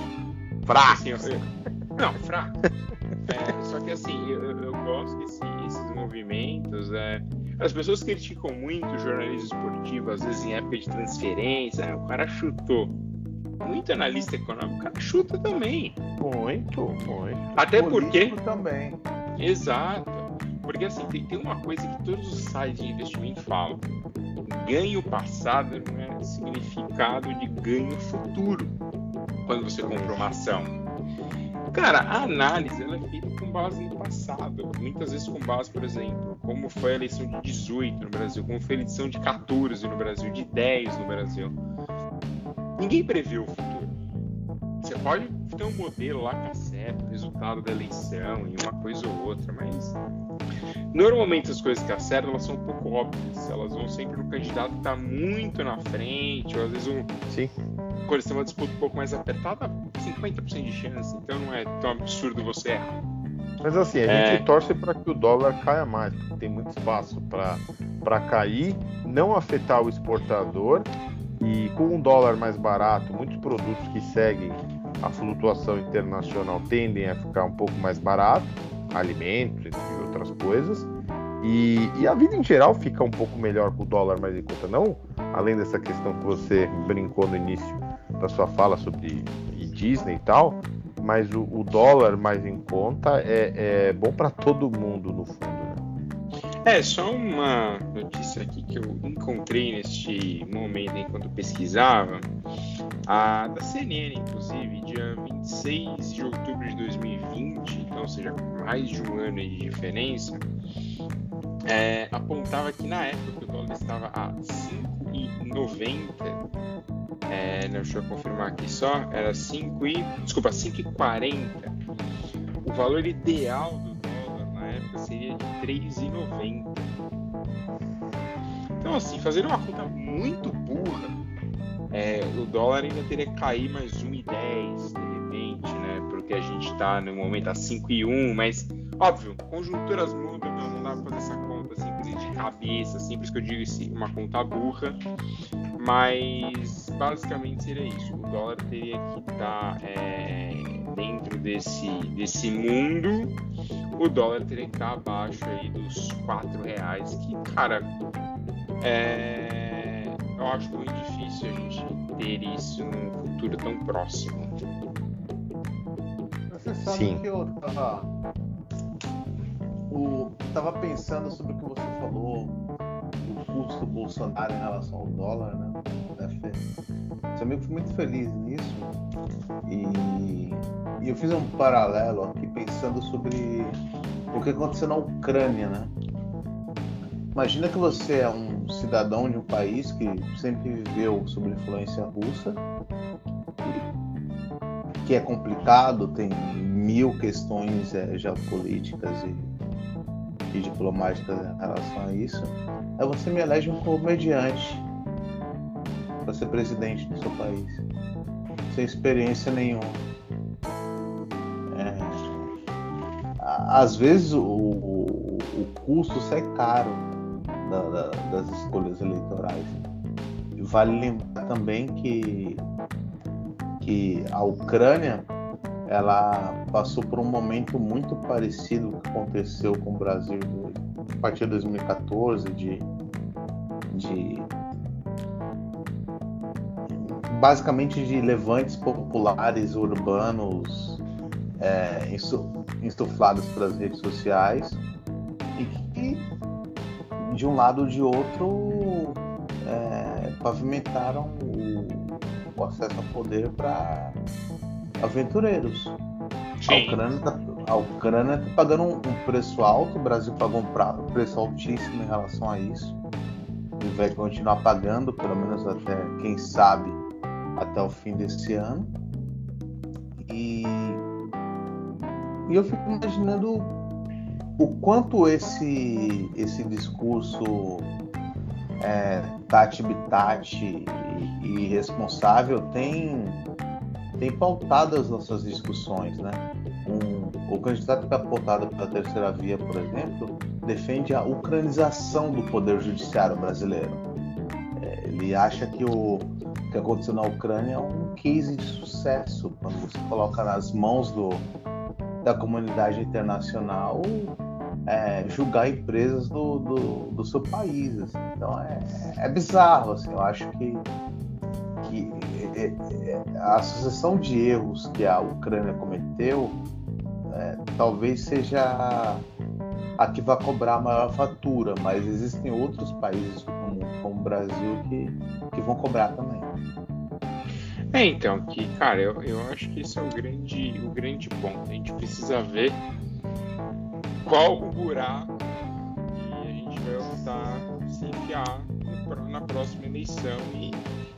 Fracos? Assim, eu, não, fraco. é, só que assim, eu, eu gosto que esses movimentos. É, as pessoas criticam muito o jornalismo esportivo, às vezes em época de transferência, né, o cara chutou. Muito analista econômico, o cara chuta também. Muito, muito. Até porque. também. Exato. Porque assim, tem, tem uma coisa que todos os sites de investimento falam ganho passado não é significado de ganho futuro quando você compra uma ação. Cara, a análise ela é feita com base no passado, muitas vezes com base, por exemplo, como foi a eleição de 18 no Brasil, como foi a eleição de 14 no Brasil, de 10 no Brasil. Ninguém previu o futuro. Você pode ter um modelo lá que acerta o resultado da eleição e uma coisa ou outra, mas Normalmente as coisas que acertam elas são um pouco óbvias, elas vão sempre no candidato que está muito na frente, ou às vezes um. Sim. Tem uma disputa um pouco mais apertada, 50% de chance, então não é tão absurdo você errar. Mas assim, a é... gente torce para que o dólar caia mais, porque tem muito espaço para cair, não afetar o exportador e com um dólar mais barato, muitos produtos que seguem a flutuação internacional tendem a ficar um pouco mais barato, alimentos, entre outras coisas. E, e, a vida em geral fica um pouco melhor com o dólar mais em conta. Não, além dessa questão que você brincou no início da sua fala sobre Disney e tal, mas o, o dólar mais em conta é, é bom para todo mundo no fundo. Né? É, só uma notícia aqui que eu encontrei neste momento enquanto pesquisava. A da CNN, inclusive, dia 26 de outubro de 2020, então, ou seja, mais de um ano de diferença, é, apontava que na época o dólar estava a 5,90. É, deixa eu confirmar aqui só, era 5 e, desculpa, 5,40. O valor ideal do época seria de 3,90. Então, assim, fazendo uma conta muito burra, é, o dólar ainda teria que cair mais 1,10 de repente, né? Porque a gente está no momento a 5,1, mas óbvio, conjunturas mudam, então não dá para fazer essa conta simples de cabeça, simples que eu digo uma conta burra, mas basicamente seria isso. O dólar teria que estar tá, é, dentro desse, desse mundo o dólar teria que estar abaixo aí dos 4 reais, que, cara, é... eu acho muito difícil a gente ter isso num futuro tão próximo. Você sabe Sim. que eu tava, o, tava pensando sobre o que você falou, o custo do Bolsonaro em relação ao dólar, né? Meio que fui muito feliz nisso. E, e eu fiz um paralelo aqui pensando sobre o que aconteceu na Ucrânia, né? Imagina que você é um cidadão de um país que sempre viveu sob influência russa, que é complicado, tem mil questões é, geopolíticas e, e, diplomáticas em relação a isso. Aí você me elege um comediante para ser presidente do seu país, sem experiência nenhuma. às vezes o, o, o custo sai caro da, da, das escolhas eleitorais. Vale lembrar também que, que a Ucrânia ela passou por um momento muito parecido com o que aconteceu com o Brasil a partir de 2014 de, de basicamente de levantes populares urbanos é, insufladas pelas redes sociais e que, de um lado ou de outro, é, pavimentaram o, o, acesso ao poder para aventureiros. A Ucrânia está Ucrânia tá pagando um, um, preço alto, o Brasil pagou um preço altíssimo em relação a isso e vai continuar pagando, pelo menos até, quem sabe, até o fim desse ano. E e eu fico imaginando o quanto esse, esse discurso é, tati bitati e, e responsável tem, tem pautado as nossas discussões, né? Um, o candidato que é apontado pela terceira via, por exemplo, defende a ucranização do poder judiciário brasileiro. É, ele acha que o que aconteceu na Ucrânia é um case de sucesso quando você coloca nas mãos do, da comunidade internacional é, julgar empresas do, do, do, seu país. Assim. Então é, é bizarro, assim, eu acho que, que é, é, a sucessão de erros que a Ucrânia cometeu é, talvez seja a que vai cobrar a maior fatura, mas existem outros países como, o Brasil que, que vão cobrar também. É, então, que, cara, eu, eu acho que esse é o grande, o grande ponto. A gente precisa ver qual o buraco que a gente vai optar se enfiar na próxima eleição. E,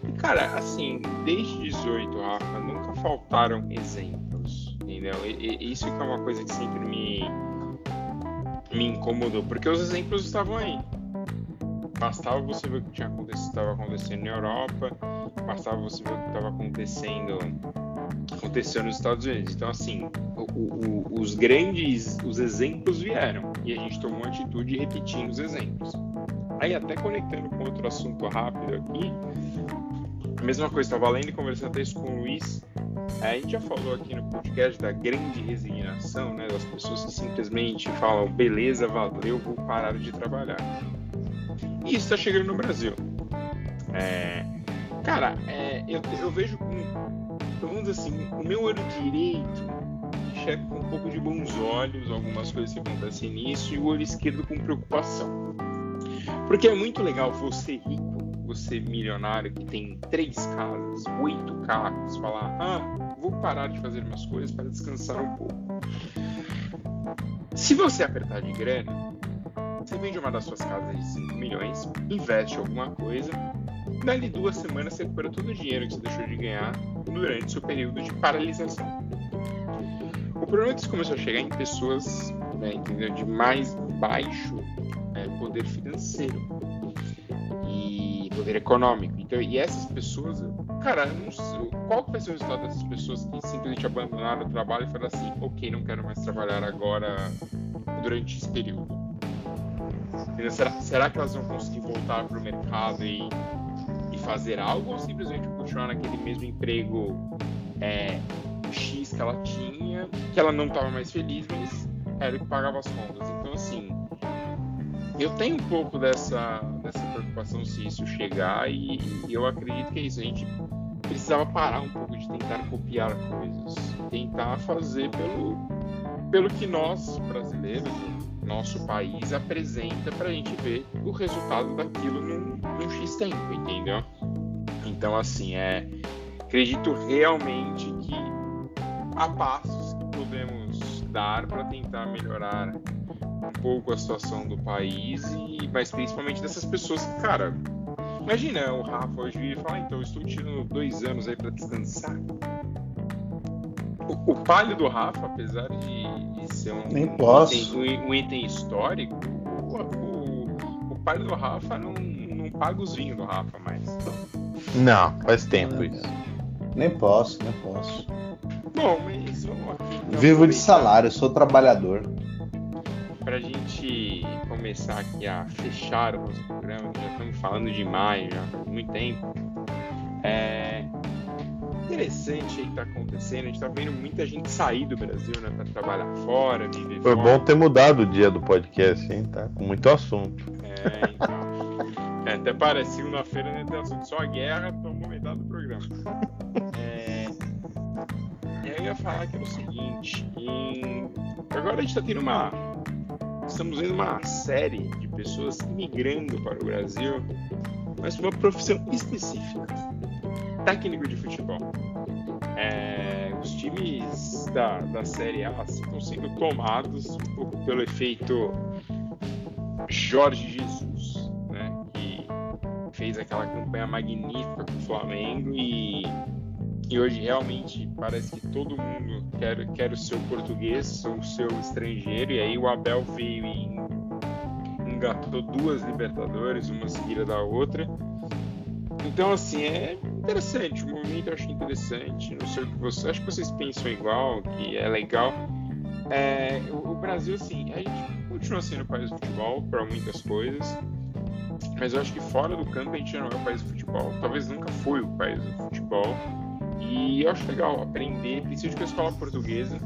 e, cara, assim, desde 18, Rafa, nunca faltaram exemplos, entendeu? E, e, isso que é uma coisa que sempre me, me incomodou, porque os exemplos estavam aí. Bastava você ver o que estava acontecendo na Europa, bastava você ver o que estava acontecendo aconteceu nos Estados Unidos. Então, assim, o, o, os grandes, os exemplos vieram e a gente tomou atitude repetindo os exemplos. Aí, até conectando com outro assunto rápido aqui, a mesma coisa, estava lendo e conversando até isso com o Luiz. A gente já falou aqui no podcast da grande resignação, né? Das pessoas que simplesmente falam, beleza, valeu, vou parar de trabalhar. E isso está chegando no Brasil. É, cara, é, eu, eu vejo com, vamos dizer assim, o meu olho direito enxerga com um pouco de bons olhos algumas coisas que acontecem nisso e o olho esquerdo com preocupação. Porque é muito legal você rico, você milionário que tem três casas, oito carros, falar, ah, vou parar de fazer minhas coisas para descansar um pouco. Se você apertar de grana, você vende uma das suas casas de 5 milhões, investe alguma coisa, dali duas semanas você recupera todo o dinheiro que você deixou de ganhar durante seu período de paralisação. O problema é que isso começou a chegar em pessoas né, entendeu? de mais baixo né, poder financeiro e poder econômico. Então, e essas pessoas, cara, não sei, qual vai ser o resultado dessas pessoas que simplesmente abandonaram o trabalho e falaram assim, ok, não quero mais trabalhar agora durante esse período? Será, será que elas vão conseguir voltar para o mercado e fazer algo ou simplesmente continuar naquele mesmo emprego é, X que ela tinha, que ela não estava mais feliz, mas era o que pagava as contas? Então, assim, eu tenho um pouco dessa, dessa preocupação se isso chegar e, e, eu acredito que é isso. A gente precisava parar um pouco de tentar copiar coisas, tentar fazer pelo, pelo que nós, brasileiros, nosso país, apresenta para a gente ver o resultado daquilo num, num X tempo, entendeu? Então, assim, é, acredito realmente que há passos que podemos dar para tentar melhorar um pouco a situação do país, e, mas principalmente dessas pessoas que, cara, imagina o Rafa hoje vir e falar, ah, então eu estou tirando dois anos aí para descansar. O, o palio do Rafa, apesar de, de ser um, um, item, um, um item histórico, o, o, o palio do Rafa não paga os vinhos do Rafa mais. Não, faz tempo isso. Nem posso, nem posso. Bom, mas vamos aqui. Então, Vivo de salário, sou trabalhador para a gente começar aqui a fechar o nosso programa, já estamos falando de maio, já faz muito tempo. É interessante aí que tá acontecendo, a gente tá vendo muita gente sair do Brasil, né, para trabalhar fora, viver Foi fora. bom ter mudado o dia do podcast, hein, tá? Com muito assunto. É, então. É, até parece, segunda-feira né, tem assunto só a guerra, tomou metade do programa. É, e aí eu ia falar que era o seguinte, em... agora a gente tá tendo uma estamos vendo uma série de pessoas migrando para o Brasil, mas para uma profissão específica: técnico de futebol. É, os times da, da Série A estão sendo tomados um pouco pelo efeito Jorge Jesus, fez aquela campanha magnífica com o Flamengo e hoje realmente parece que todo mundo quer, quer o seu português, o seu estrangeiro, e aí o Abel veio e engatou duas Libertadores, uma seguida da outra. Então, assim, é interessante, o movimento eu acho interessante, não sei o que vocês, acho que vocês pensam igual, que é legal. É, o, o Brasil, assim, a gente continua sendo o país do futebol para muitas coisas, mas eu acho que fora do campo a gente não é o país do futebol, talvez nunca foi o país do futebol. E eu acho legal aprender, principalmente com a escola portuguesa,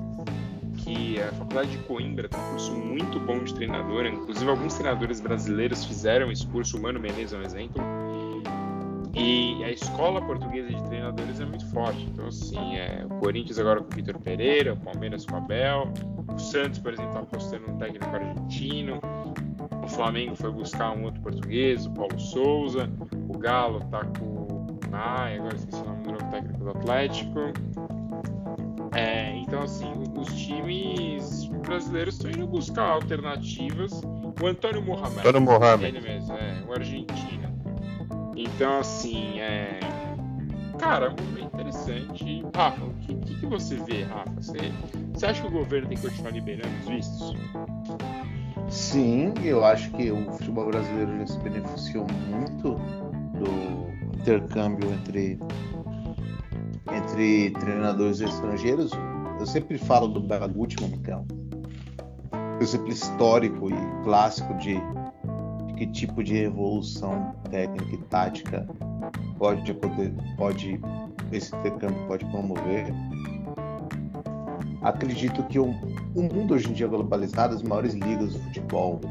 que a Faculdade de Coimbra tem um curso muito bom de treinador. Inclusive, alguns treinadores brasileiros fizeram esse curso. O Mano Menezes é um exemplo. E a escola portuguesa de treinadores é muito forte. Então, assim, é, o Corinthians agora com o Vitor Pereira, o Palmeiras com o Abel, o Santos, por exemplo, está apostando um técnico argentino. O Flamengo foi buscar um outro português, o Paulo Souza. O Galo está com Maia, agora esqueci o nome do novo técnico do Atlético. É, então, assim, os times brasileiros estão indo buscar alternativas. O Antônio Mohamed. Antônio Mohamed. Ele mesmo, é, o argentino. Então, assim, é. Cara, é interessante. Rafa, o que, que, que, você vê, Rafa? Você, você acha que o governo tem que continuar liberando os vistos? Sim, eu acho que o futebol brasileiro já se beneficiou muito do intercâmbio entre, entre treinadores estrangeiros, eu sempre falo do Gutmann, que é um exemplo histórico e clássico de, de que tipo de revolução técnica e tática pode, pode esse intercâmbio pode promover. Acredito que o, o mundo hoje em dia globalizado, as maiores ligas do futebol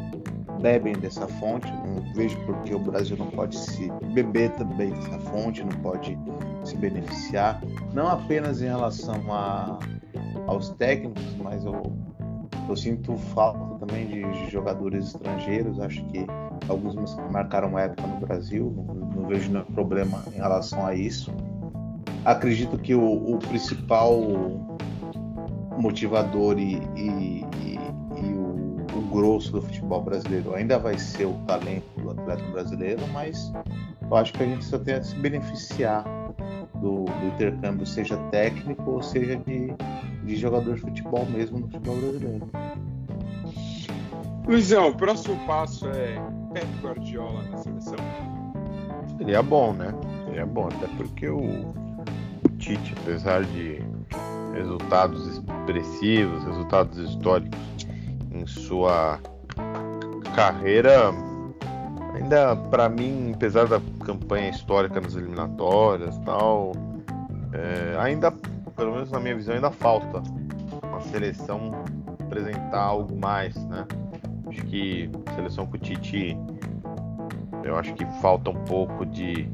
bebem dessa fonte. Não vejo porque o Brasil não pode se beber também dessa fonte, não pode se beneficiar, não apenas em relação a, aos técnicos, mas eu, eu sinto falta também de, jogadores estrangeiros. Acho que alguns marcaram época no Brasil, não, não vejo nenhum problema em relação a isso. Acredito que o, o principal motivador e, e, e, e o, o, grosso do futebol brasileiro ainda vai ser o talento do atleta brasileiro, mas eu acho que a gente só tem a se beneficiar do, do intercâmbio, seja técnico ou seja de, de jogador de futebol mesmo no futebol brasileiro. Luizão, o próximo passo é Pep Guardiola na seleção. Seria bom, né? Seria bom, até porque o, o Tite, apesar de resultados expressivos, resultados históricos em sua carreira, ainda para mim, apesar da campanha histórica nas eliminatórias tal, é, ainda, pelo menos na minha visão, ainda falta uma seleção apresentar algo mais, né? Acho que a seleção com o eu acho que falta um pouco de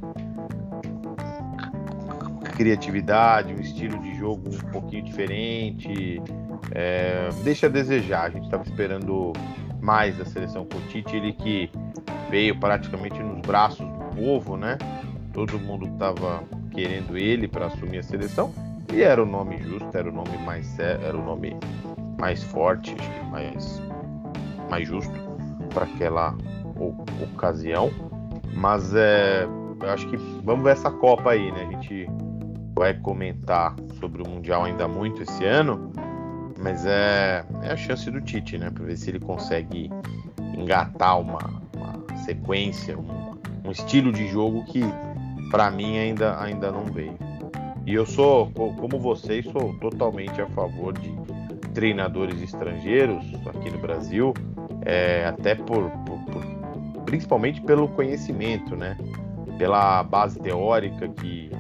criatividade, um estilo de jogo um pouquinho diferente. É, deixa a desejar. A gente estava esperando mais da seleção com o Tite, ele que veio praticamente nos braços do povo, né? Todo mundo estava querendo ele para assumir a seleção e era o nome justo, era o nome mais era o nome mais forte, mais mais justo para aquela ocasião. Mas é, eu acho que vamos ver essa Copa aí, né? A gente vai comentar sobre o Mundial ainda muito esse ano, mas é, é a chance do Tite, né? Para ver se ele consegue engatar uma, uma sequência, um, um, estilo de jogo que para mim ainda, ainda não veio. E eu sou, como vocês, sou totalmente a favor de treinadores estrangeiros aqui no Brasil, é, até por, por, por, principalmente pelo conhecimento, né? Pela base teórica que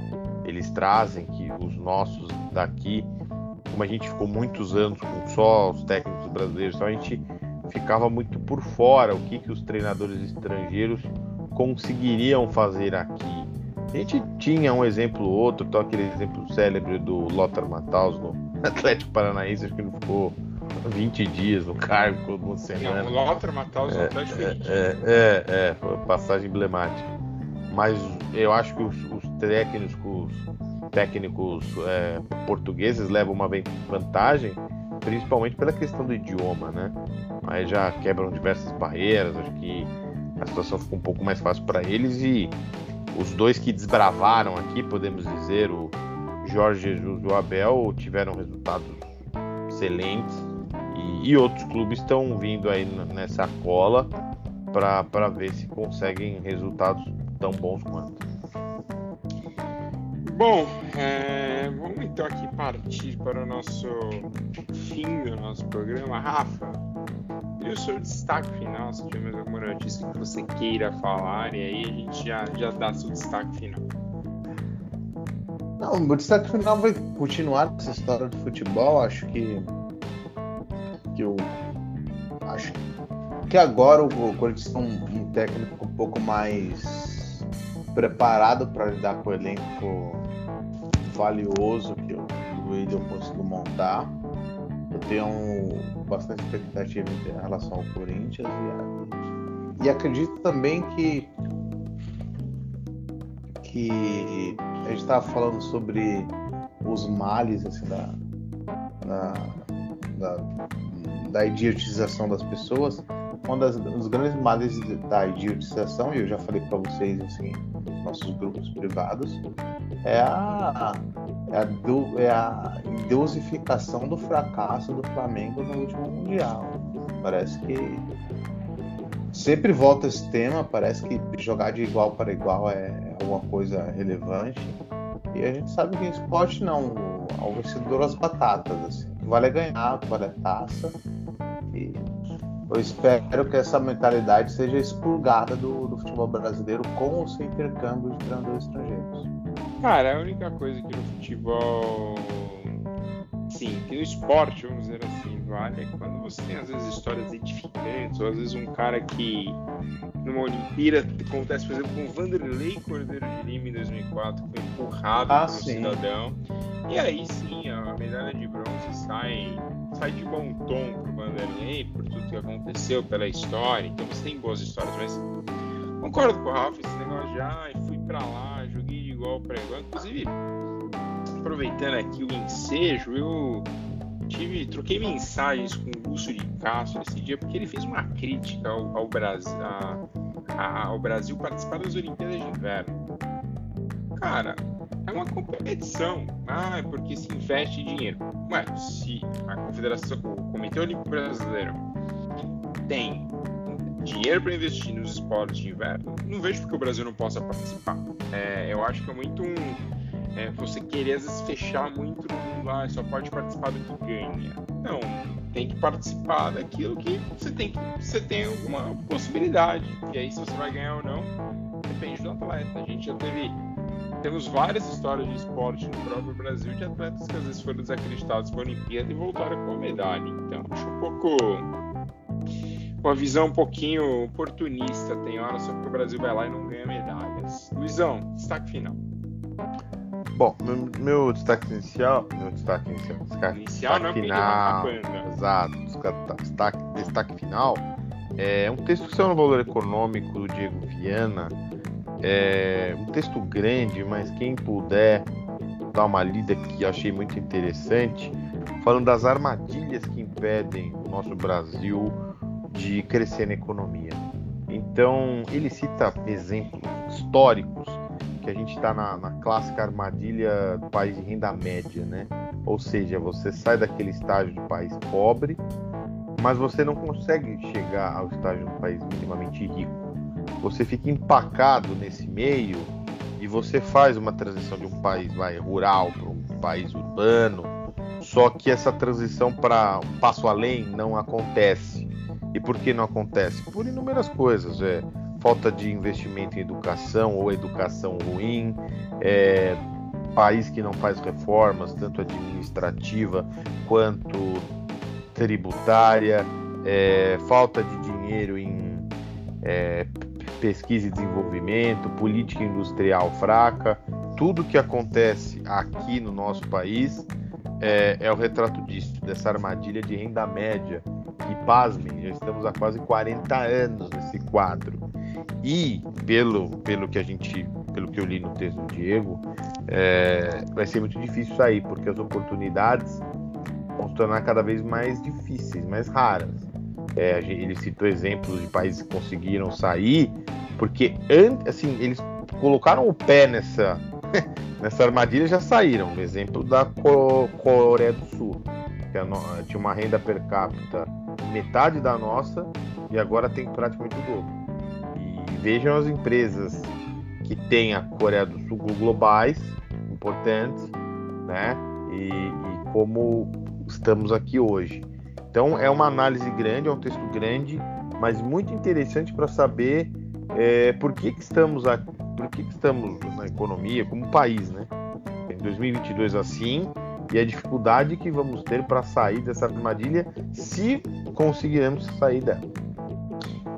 eles trazem, que os nossos daqui, como a gente ficou muitos anos com só os técnicos brasileiros, então a gente ficava muito por fora o que, que os treinadores estrangeiros conseguiriam fazer aqui. A gente tinha um exemplo ou outro, tal aquele exemplo célebre do Lothar Matthaus no Atlético Paranaense, acho que não ficou 20 dias no cargo, no semana. Não, o Lothar Matthaus no é, Atlético é, é, é, é, foi uma passagem emblemática. Mas eu acho que os, os técnicos, técnicos é, portugueses levam uma vantagem, principalmente pela questão do idioma, né? Aí já quebram diversas barreiras, acho que a situação ficou um pouco mais fácil para eles e os dois que desbravaram aqui, podemos dizer, o Jorge Jesus e o Abel, tiveram resultados excelentes e, e outros clubes estão vindo aí nessa cola para ver se conseguem resultados tão bons quanto. Bom, é, vamos então aqui partir para o nosso fim do nosso programa. Rafa, e o seu destaque final, se tiver mais alguma notícia que você queira falar, e aí a gente já, já dá seu destaque final. Não, o meu destaque final vai continuar essa história do futebol. Acho que, que eu acho que agora o Corinthians tem um, um técnico um pouco mais preparado para lidar com o elenco valioso que o William conseguiu montar. Eu tenho bastante expectativa em relação ao Corinthians e, e acredito também que que a gente estava falando sobre os males assim, da, da, da, da idiotização das pessoas. Um dos grandes males da idiotização, e eu já falei para vocês assim, nos nossos grupos privados, é a, é a, do, é a deusificação do fracasso do Flamengo no último Mundial. Parece que sempre volta esse tema, parece que jogar de igual para igual é alguma coisa relevante. E a gente sabe que em esporte não, o vencedor as batatas, assim. Vale é ganhar, vale é taça. E eu espero que essa mentalidade seja expurgada do, do futebol brasileiro com o seu intercâmbio de treinadores estrangeiros. Cara, a única coisa que no futebol. Sim, que no esporte, vamos dizer assim, vale, é quando você tem às vezes histórias edificantes, ou às vezes um cara que numa Olimpíada acontece, por exemplo, com o Vanderlei Cordeiro de Lima em 2004, que foi empurrado Ah, pelo sim. cidadão. E aí sim, a medalha de bronze sai, sai de bom tom pro Vanderlei, por tudo que aconteceu, pela história. Então você tem boas histórias, mas concordo com o Rafa, esse negócio de ah, fui pra lá, joguei de igual pra igual. Inclusive, aproveitando aqui o ensejo, eu tive, troquei mensagens com o Lúcio de Castro esse dia, porque ele fez uma crítica ao, ao Brasil, a- a- ao Brasil participar das Olimpíadas de Inverno. Cara, é uma competição. Ah, é porque se investe dinheiro. Ué, se a Confederação, o Comitê Olímpico Brasileiro tem dinheiro para investir nos esportes de inverno, não vejo porque o Brasil não possa participar. É, eu acho que é muito um. é, você querer às vezes fechar muito no ah, só pode participar do que ganha. Não, tem que participar daquilo que você tem que você tem alguma possibilidade. E aí se você vai ganhar ou não, depende do atleta. A gente já teve temos várias histórias de esporte no próprio Brasil de atletas que às vezes foram desacreditados para a Olimpíada e voltaram com a medalha. Então, acho um pouco uma visão um pouquinho oportunista, tem hora só que o Brasil vai lá e não ganha medalhas. Luizão, destaque final. Bom, meu, meu destaque inicial. Meu destaque inicial. Destaque, Inicial não, destaque porque ele vai final. banda. Exato. Destaque, destaque, destaque final. É um texto que saiu no Valor Econômico do Diego Viana. É um texto grande, mas quem puder dar uma lida que achei muito interessante, falando das armadilhas que impedem o nosso Brasil de crescer na economia. Então, ele cita exemplos históricos que a gente está na, na clássica armadilha do país de renda média, né? Ou seja, você sai daquele estágio de país pobre, mas você não consegue chegar ao estágio do país minimamente rico. Você fica empacado nesse meio e você faz uma transição de um país rural para um país urbano, só que essa transição para um passo além não acontece. E por que não acontece? Por inúmeras coisas. É, falta de investimento em educação ou educação ruim, é, país que não faz reformas, tanto administrativa quanto tributária, é, falta de dinheiro em é, pesquisa e desenvolvimento, política industrial fraca, tudo que acontece aqui no nosso país é, é o retrato disso, dessa armadilha de renda média. E pasmem, já estamos há quase 40 anos nesse quadro. E pelo, pelo que a gente, pelo que eu li no texto do Diego, é, vai ser muito difícil sair, porque as oportunidades vão se tornar cada vez mais difíceis, mais raras. É, ele citou exemplos de países que conseguiram sair, porque assim, eles colocaram o pé nessa, nessa armadilha já saíram. O exemplo da Co- Coreia do Sul, que tinha uma renda per capita metade da nossa e agora tem praticamente o dobro. E vejam as empresas que têm a Coreia do Sul globais, importantes, né? E, e como estamos aqui hoje. Então é uma análise grande, é um texto grande, mas muito interessante para saber é, por que, que estamos a, por que, que estamos na economia como país, né? Em 2022 assim e a dificuldade que vamos ter para sair dessa armadilha, se conseguiremos sair dela.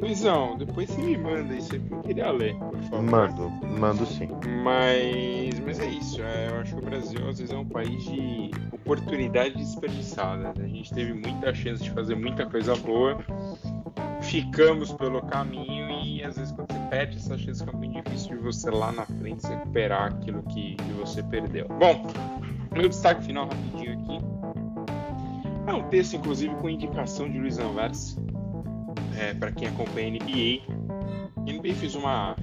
Luizão, depois você me manda isso aí, porque eu queria ler, por favor. Mando, mando sim. Mas, mas é isso. é, eu acho que o Brasil às vezes é um país de oportunidade desperdiçada. né? A gente teve muita chance de fazer muita coisa boa, ficamos pelo caminho e às vezes quando você perde essa chance fica muito difícil de você lá na frente recuperar aquilo que, que você perdeu. Bom, meu destaque final rapidinho aqui. É um texto, inclusive, com indicação de Luiz Anvers, é, para quem acompanha NBA. A NBA fez uma,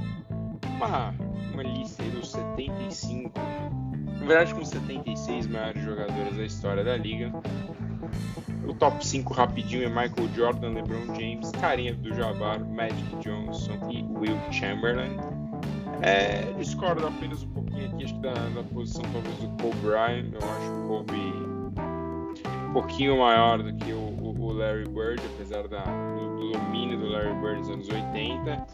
uma, uma lista dos 75, na verdade com 76 maiores jogadores da história da liga. O top 5 rapidinho é Michael Jordan, LeBron James, Kareem Abdul-Jabbar, Magic Johnson e Will Chamberlain. É, discordo apenas um pouquinho aqui, acho que da, da posição talvez do Kobe Bryant. Eu acho o Kobe pouquinho maior do que o, o- o Larry Bird, apesar da, do, do domínio do Larry Bird nos anos 80.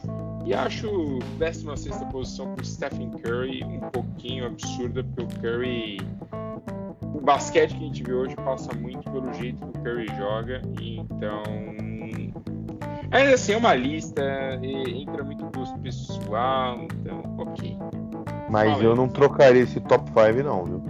E acho 16 posição para Stephen Curry um pouquinho absurda, porque o Curry. O basquete que a gente vê hoje passa muito pelo jeito que o Curry joga, então. Ainda assim, é uma lista, entra muito gosto pessoal, então, ok. Mas Fala eu não trocaria esse top 5, não, viu?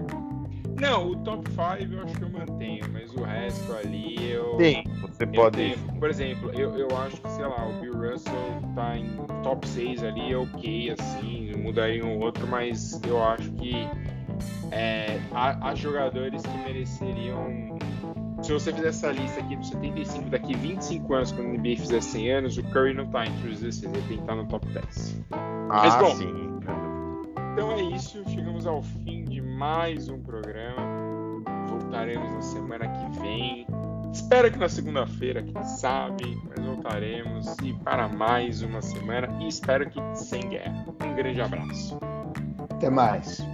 Não, o top 5 eu acho que eu mantenho, mas o resto ali eu. Sim, você eu pode. Tenho, por exemplo, eu, eu acho que, sei lá, o Bill Russell tá em top 6 ali, é ok, assim, mudaria um outro, mas eu acho que é, há, há, jogadores que mereceriam. Se você fizer essa lista aqui dos 75, daqui 25 anos, quando o NBA fizer 100 anos, o Curry não tá entre os 16, ele tem que estar no top 10. Ah, mas, bom, sim. Então é isso, chegamos ao fim mais um programa. Voltaremos na semana que vem. Espero que na segunda-feira, quem sabe, mas voltaremos e para mais uma semana e espero que sem guerra. Um grande abraço. Até mais.